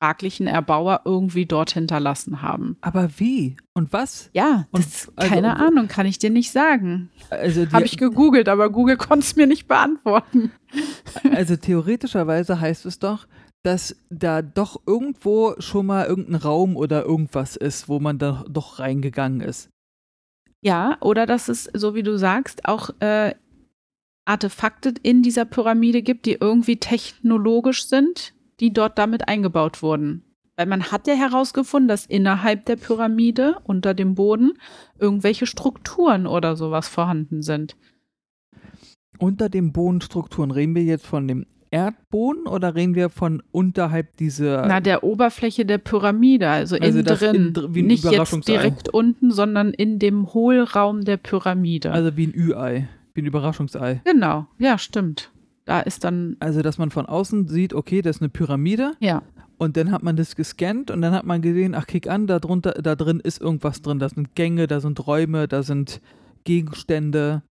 fraglichen Erbauer irgendwie dort hinterlassen haben. Aber wie? Und was? Ja, und, das, also, keine Ahnung, kann ich dir nicht sagen. Also Habe ich gegoogelt, aber Google konnte es mir nicht beantworten. Also theoretischerweise heißt es doch, dass da doch irgendwo schon mal irgendein Raum oder irgendwas ist, wo man da doch reingegangen ist. Ja, oder dass es, so wie du sagst, auch äh, Artefakte in dieser Pyramide gibt, die irgendwie technologisch sind, die dort damit eingebaut wurden. Weil man hat ja herausgefunden, dass innerhalb der Pyramide, unter dem Boden, irgendwelche Strukturen oder sowas vorhanden sind. Unter dem Bodenstrukturen reden wir jetzt von dem Erdboden oder reden wir von unterhalb dieser. Na, der Oberfläche der Pyramide, also, also innen drin. In, wie ein Nicht jetzt direkt unten, sondern in dem Hohlraum der Pyramide. Also wie ein Ü-Ei, wie ein Überraschungsei. Genau, ja, stimmt. Da ist dann. Also, dass man von außen sieht, okay, das ist eine Pyramide. Ja. Und dann hat man das gescannt und dann hat man gesehen, ach, kick an, da drunter, da drin ist irgendwas drin. Da sind Gänge, da sind Räume, da sind Gegenstände.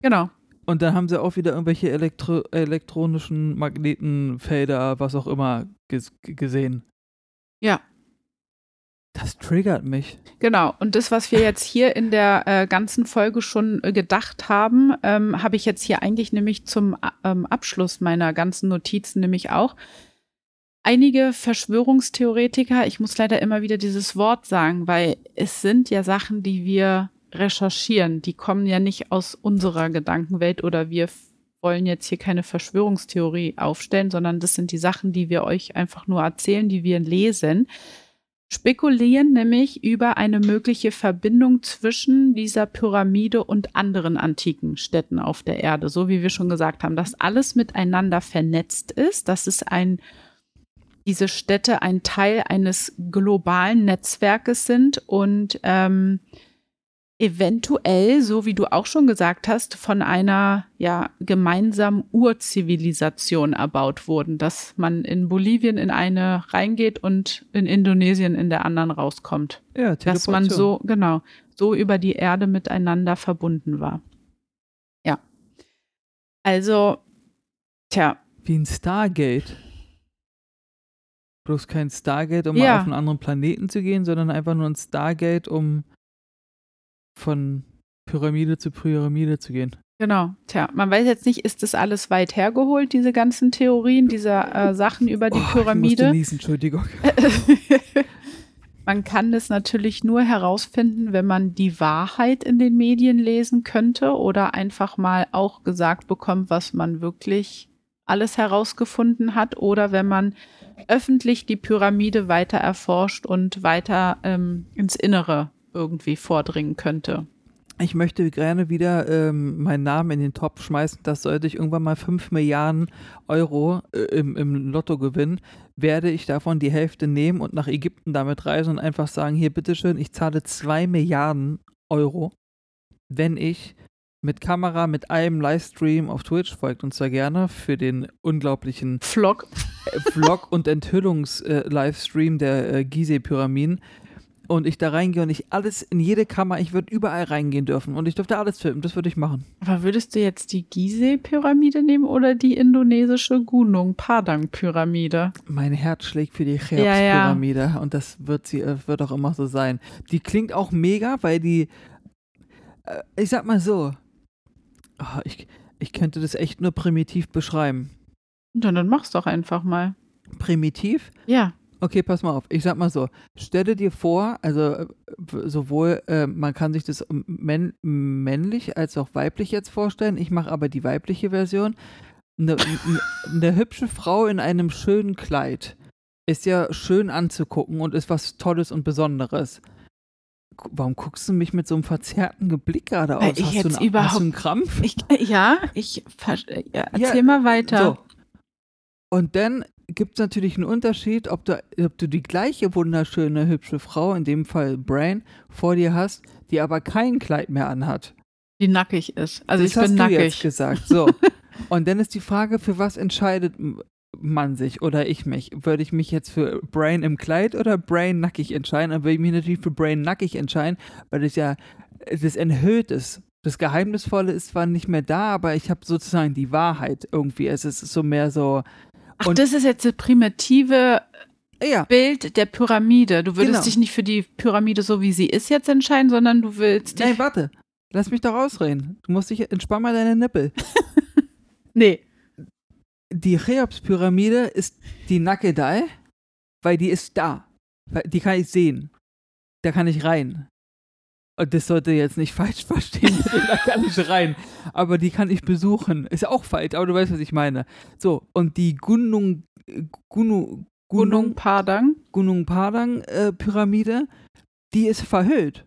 Genau. Und dann haben sie auch wieder irgendwelche Elektro elektronischen Magnetenfelder, was auch immer, ges gesehen. Ja. Das triggert mich. Genau. Und das, was wir jetzt hier in der äh, ganzen Folge schon äh, gedacht haben, ähm, habe ich jetzt hier eigentlich nämlich zum ähm, Abschluss meiner ganzen Notizen nämlich auch. Einige Verschwörungstheoretiker, ich muss leider immer wieder dieses Wort sagen, weil es sind ja Sachen, die wir recherchieren. Die kommen ja nicht aus unserer Gedankenwelt oder wir wollen jetzt hier keine Verschwörungstheorie aufstellen, sondern das sind die Sachen, die wir euch einfach nur erzählen, die wir lesen. Spekulieren nämlich über eine mögliche Verbindung zwischen dieser Pyramide und anderen antiken Städten auf der Erde. So wie wir schon gesagt haben, dass alles miteinander vernetzt ist, dass es ein diese Städte ein Teil eines globalen Netzwerkes sind und ähm, eventuell, so wie du auch schon gesagt hast, von einer ja gemeinsamen Urzivilisation erbaut wurden, dass man in Bolivien in eine reingeht und in Indonesien in der anderen rauskommt. Ja, Dass man so, genau, so über die Erde miteinander verbunden war. Ja. Also, tja, Wie ein Stargate. Bloß kein Stargate, um Ja. mal auf einen anderen Planeten zu gehen, sondern einfach nur ein Stargate, um von Pyramide zu Pyramide zu gehen. Genau, tja, man weiß jetzt nicht, ist das alles weit hergeholt, diese ganzen Theorien, diese äh, Sachen über die Oh, Ich Pyramide? niesen, Entschuldigung. man kann das natürlich nur herausfinden, wenn man die Wahrheit in den Medien lesen könnte oder einfach mal auch gesagt bekommt, was man wirklich alles herausgefunden hat oder wenn man öffentlich die Pyramide weiter erforscht und weiter ähm, ins Innere irgendwie vordringen könnte. Ich möchte gerne wieder ähm, meinen Namen in den Topf schmeißen, dass sollte ich irgendwann mal 5 Milliarden Euro äh, im, im Lotto gewinnen, werde ich davon die Hälfte nehmen und nach Ägypten damit reisen und einfach sagen, hier bitteschön, ich zahle 2 Milliarden Euro, wenn ich mit Kamera, mit einem Livestream auf Twitch folgt und zwar gerne für den unglaublichen Vlog. äh, Vlog- und Enthüllungs-Livestream der äh, Gizeh-Pyramiden und ich da reingehe und ich alles in jede Kammer, ich würde überall reingehen dürfen und ich dürfte alles filmen, das würde ich machen. Aber würdest du jetzt die Gizeh-Pyramide nehmen oder die indonesische Gunung Padang-Pyramide? Mein Herz schlägt für die Ja, ja. Cheops-Pyramide und das wird sie äh, wird auch immer so sein. Die klingt auch mega, weil die, äh, ich sag mal so, oh, ich, ich könnte das echt nur primitiv beschreiben. Dann, dann mach's doch einfach mal. Primitiv? Ja. Okay, pass mal auf. Ich sag mal so, stelle dir vor, also äh, sowohl, äh, man kann sich das männ männlich als auch weiblich jetzt vorstellen. Ich mache aber die weibliche Version. Eine, eine hübsche Frau in einem schönen Kleid ist ja schön anzugucken und ist was Tolles und Besonderes. Warum guckst du mich mit so einem verzerrten Blick gerade Weil aus? ich hast, jetzt du einen, hast du überhaupt- einen Krampf? Ich, äh, ja, ich äh, ja, erzähl Ja, mal weiter. So. Und dann gibt es natürlich einen Unterschied, ob du, ob du die gleiche wunderschöne, hübsche Frau, in dem Fall Brain, vor dir hast, die aber kein Kleid mehr anhat. Die nackig ist. Also das ich hast bin du jetzt nackig. gesagt. So. Und dann ist die Frage, für was entscheidet man sich oder ich mich? Würde ich mich jetzt für Brain im Kleid oder Brain nackig entscheiden? Dann würde ich mich natürlich für Brain nackig entscheiden, weil das ja das enthüllt ist. Das Geheimnisvolle ist zwar nicht mehr da, aber ich habe sozusagen die Wahrheit irgendwie. Es ist so mehr so, Ach, Und- das ist jetzt das primitive ja, Bild der Pyramide. Du würdest Genau. dich nicht für die Pyramide so wie sie ist jetzt entscheiden, sondern du willst dich. Nein, warte. Lass mich doch ausreden. Du musst dich, entspann mal deine Nippel. nee. Die Cheops-Pyramide ist die Nackedei, weil die ist da. Die kann ich sehen. Da kann ich rein. Und das sollte jetzt nicht falsch verstehen. da kann ich rein. Aber die kann ich besuchen. Ist auch falsch, aber du weißt, was ich meine. So, und die Gunung, Gunu, Gunung Gunung, Padang. Gunung Padang äh, Pyramide, die ist verhüllt.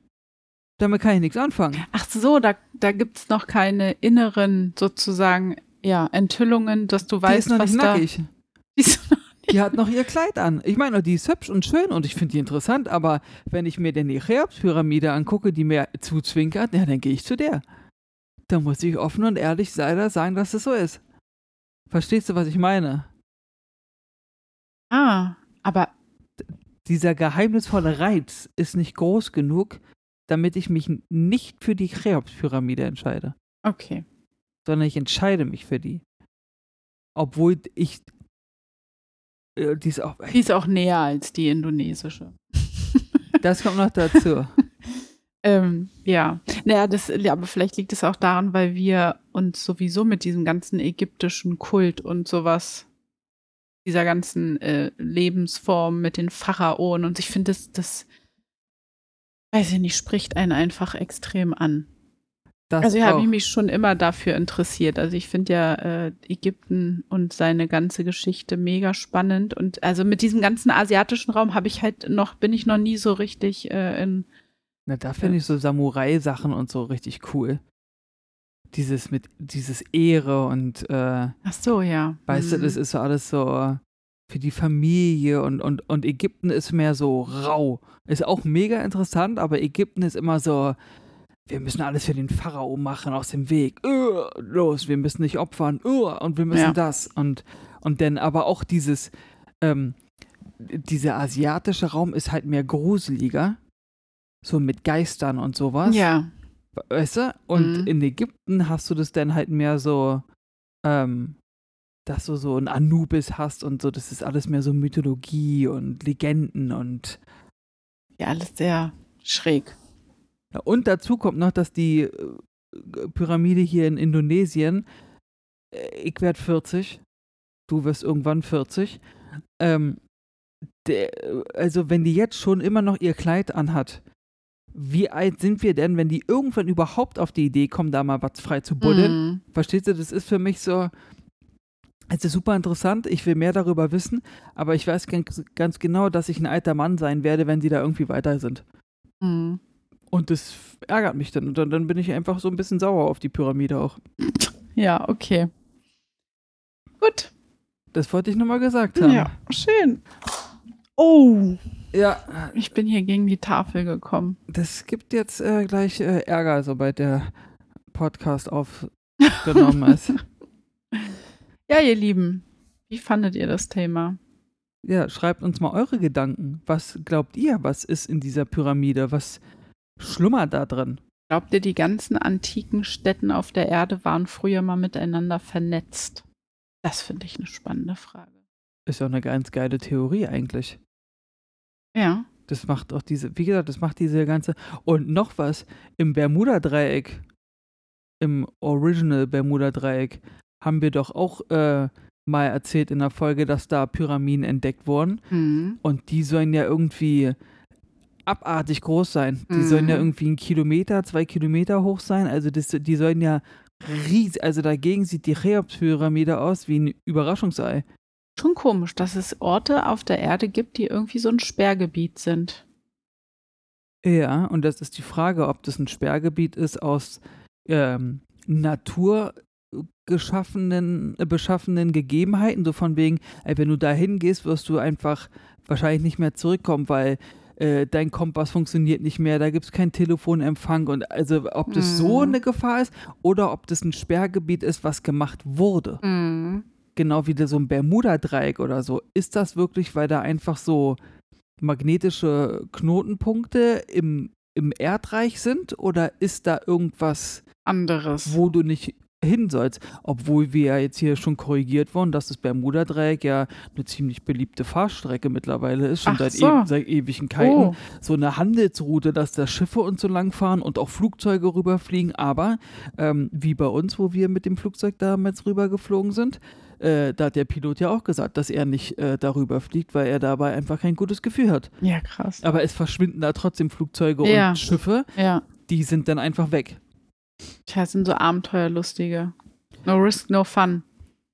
Damit kann ich nichts anfangen. Ach so, da, da gibt es noch keine inneren sozusagen ja, Enthüllungen, dass du die weißt, ist noch was nicht da. nackig. Die ist noch- Die hat noch ihr Kleid an. Ich meine, die ist hübsch und schön und ich finde die interessant, aber wenn ich mir denn die Cheops-Pyramide angucke, die mir zuzwinkert, ja, dann gehe ich zu der. Da muss ich offen und ehrlich leider sagen, dass es so ist. Verstehst du, was ich meine? ah, aber Dieser geheimnisvolle Reiz ist nicht groß genug, damit ich mich nicht für die Cheops-Pyramide entscheide, okay. sondern ich entscheide mich für die. Obwohl ich. Äh, die ist auch. Die ist auch näher als die indonesische. Das kommt noch dazu. Ähm, ja, naja, das, ja, aber vielleicht liegt es auch daran, weil wir uns sowieso mit diesem ganzen ägyptischen Kult und sowas, dieser ganzen äh, Lebensform mit den Pharaonen und ich finde, das, das, weiß ich nicht, spricht einen einfach extrem an. Das Also ja, habe ich mich schon immer dafür interessiert. Also ich finde ja äh, Ägypten und seine ganze Geschichte mega spannend und also mit diesem ganzen asiatischen Raum habe ich halt noch, bin ich noch nie so richtig äh, in Na, da finde ich so Samurai-Sachen und so richtig cool. Dieses mit, dieses Ehre und, äh, Ach so, ja. weißt du, Mhm. das ist so alles so für die Familie und, und, und Ägypten ist mehr so rau. Ist auch mega interessant, aber Ägypten ist immer so, wir müssen alles für den Pharao machen aus dem Weg. Uh, los, wir müssen nicht opfern. Uh, und wir müssen Ja. das. Und, und dann aber auch dieses, ähm, dieser asiatische Raum ist halt mehr gruseliger. So mit Geistern und sowas. Ja. Weißt du? Und Mhm. in Ägypten hast du das dann halt mehr so, ähm, dass du so ein Anubis hast und so, das ist alles mehr so Mythologie und Legenden und Ja, alles sehr schräg. Und dazu kommt noch, dass die äh, Pyramide hier in Indonesien, äh, ich werde 40, du wirst irgendwann 40, ähm, der, also wenn die jetzt schon immer noch ihr Kleid anhat, wie alt sind wir denn, wenn die irgendwann überhaupt auf die Idee kommen, da mal was frei zu buddeln? Mhm. Verstehst du, das ist für mich so, es ist super interessant, ich will mehr darüber wissen, aber ich weiß ganz, ganz genau, dass ich ein alter Mann sein werde, wenn die da irgendwie weiter sind. Mhm. Und das ärgert mich dann. Und dann, dann bin ich einfach so ein bisschen sauer auf die Pyramide auch. Ja, okay. Gut. Das wollte ich nur mal gesagt haben. Ja, schön. Oh, Ja, ich bin hier gegen die Tafel gekommen. das gibt jetzt äh, gleich äh, Ärger, sobald der Podcast aufgenommen ist. Ja, ihr Lieben, wie fandet ihr das Thema? Ja, schreibt uns mal eure Gedanken. Was glaubt ihr, was ist in dieser Pyramide? Was schlummert da drin? Glaubt ihr, die ganzen antiken Städten auf der Erde waren früher mal miteinander vernetzt? Das finde ich eine spannende Frage. Ist ja eine ganz geile Theorie eigentlich. Ja. Das macht auch diese, wie gesagt, das macht diese ganze. Und noch was, im Bermuda-Dreieck, im Original Bermuda-Dreieck, haben wir doch auch äh, mal erzählt in der Folge, dass da Pyramiden entdeckt wurden. Mhm. Und die sollen ja irgendwie abartig groß sein. Die sollen ja Mhm. irgendwie einen Kilometer, zwei Kilometer hoch sein. Also das, die sollen ja riesig, also dagegen sieht die Cheops-Pyramide aus wie ein Überraschungsei. Schon komisch, dass es Orte auf der Erde gibt, die irgendwie so ein Sperrgebiet sind. Ja, und das ist die Frage, ob das ein Sperrgebiet ist aus ähm, naturgeschaffenen, äh, beschaffenen Gegebenheiten, so von wegen, ey, wenn du da hingehst, wirst du einfach wahrscheinlich nicht mehr zurückkommen, weil äh, dein Kompass funktioniert nicht mehr, da gibt es keinen Telefonempfang und also ob das so Mhm. eine Gefahr ist oder ob das ein Sperrgebiet ist, was gemacht wurde. Mhm. Genau wie so ein Bermuda-Dreieck oder so. Ist das wirklich, weil da einfach so magnetische Knotenpunkte im, im Erdreich sind oder ist da irgendwas, Anderes. wo du nicht hin sollst? Obwohl wir ja jetzt hier schon korrigiert wurden, dass das Bermuda-Dreieck ja eine ziemlich beliebte Fahrstrecke mittlerweile ist, schon seit, so. e seit Ewigkeiten. Oh. So eine Handelsroute, dass da Schiffe und so lang fahren und auch Flugzeuge rüberfliegen, aber ähm, wie bei uns, wo wir mit dem Flugzeug damals rübergeflogen sind, äh, da hat der Pilot ja auch gesagt, dass er nicht äh, darüber fliegt, weil er dabei einfach kein gutes Gefühl hat. Ja, krass. Aber es verschwinden da trotzdem Flugzeuge Ja. und Schiffe, Ja. die sind dann einfach weg. Tja, sind so Abenteuerlustige. No risk, no fun.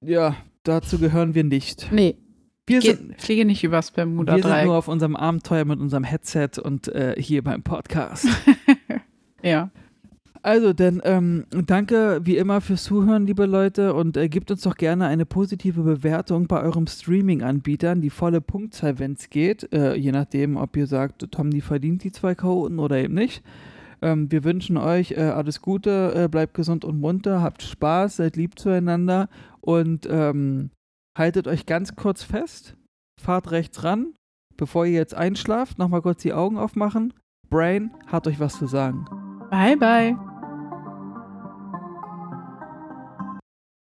Ja, dazu gehören wir nicht. Nee, Wir geh, sind, fliege nicht übers wir sind Bermuda-Dreieck. nur auf unserem Abenteuer mit unserem Headset und äh, hier beim Podcast. Ja. Also, dann ähm, danke wie immer fürs Zuhören, liebe Leute, und äh, gebt uns doch gerne eine positive Bewertung bei eurem Streaming-Anbietern, die volle Punktzahl, wenn es geht, äh, je nachdem, ob ihr sagt, Tom, die verdient die zwei Chaoten oder eben nicht. Ähm, wir wünschen euch äh, alles Gute, äh, bleibt gesund und munter, habt Spaß, seid lieb zueinander und ähm, haltet euch ganz kurz fest, fahrt rechts ran, bevor ihr jetzt einschlaft, nochmal kurz die Augen aufmachen. Brain hat euch was zu sagen. Bye, bye.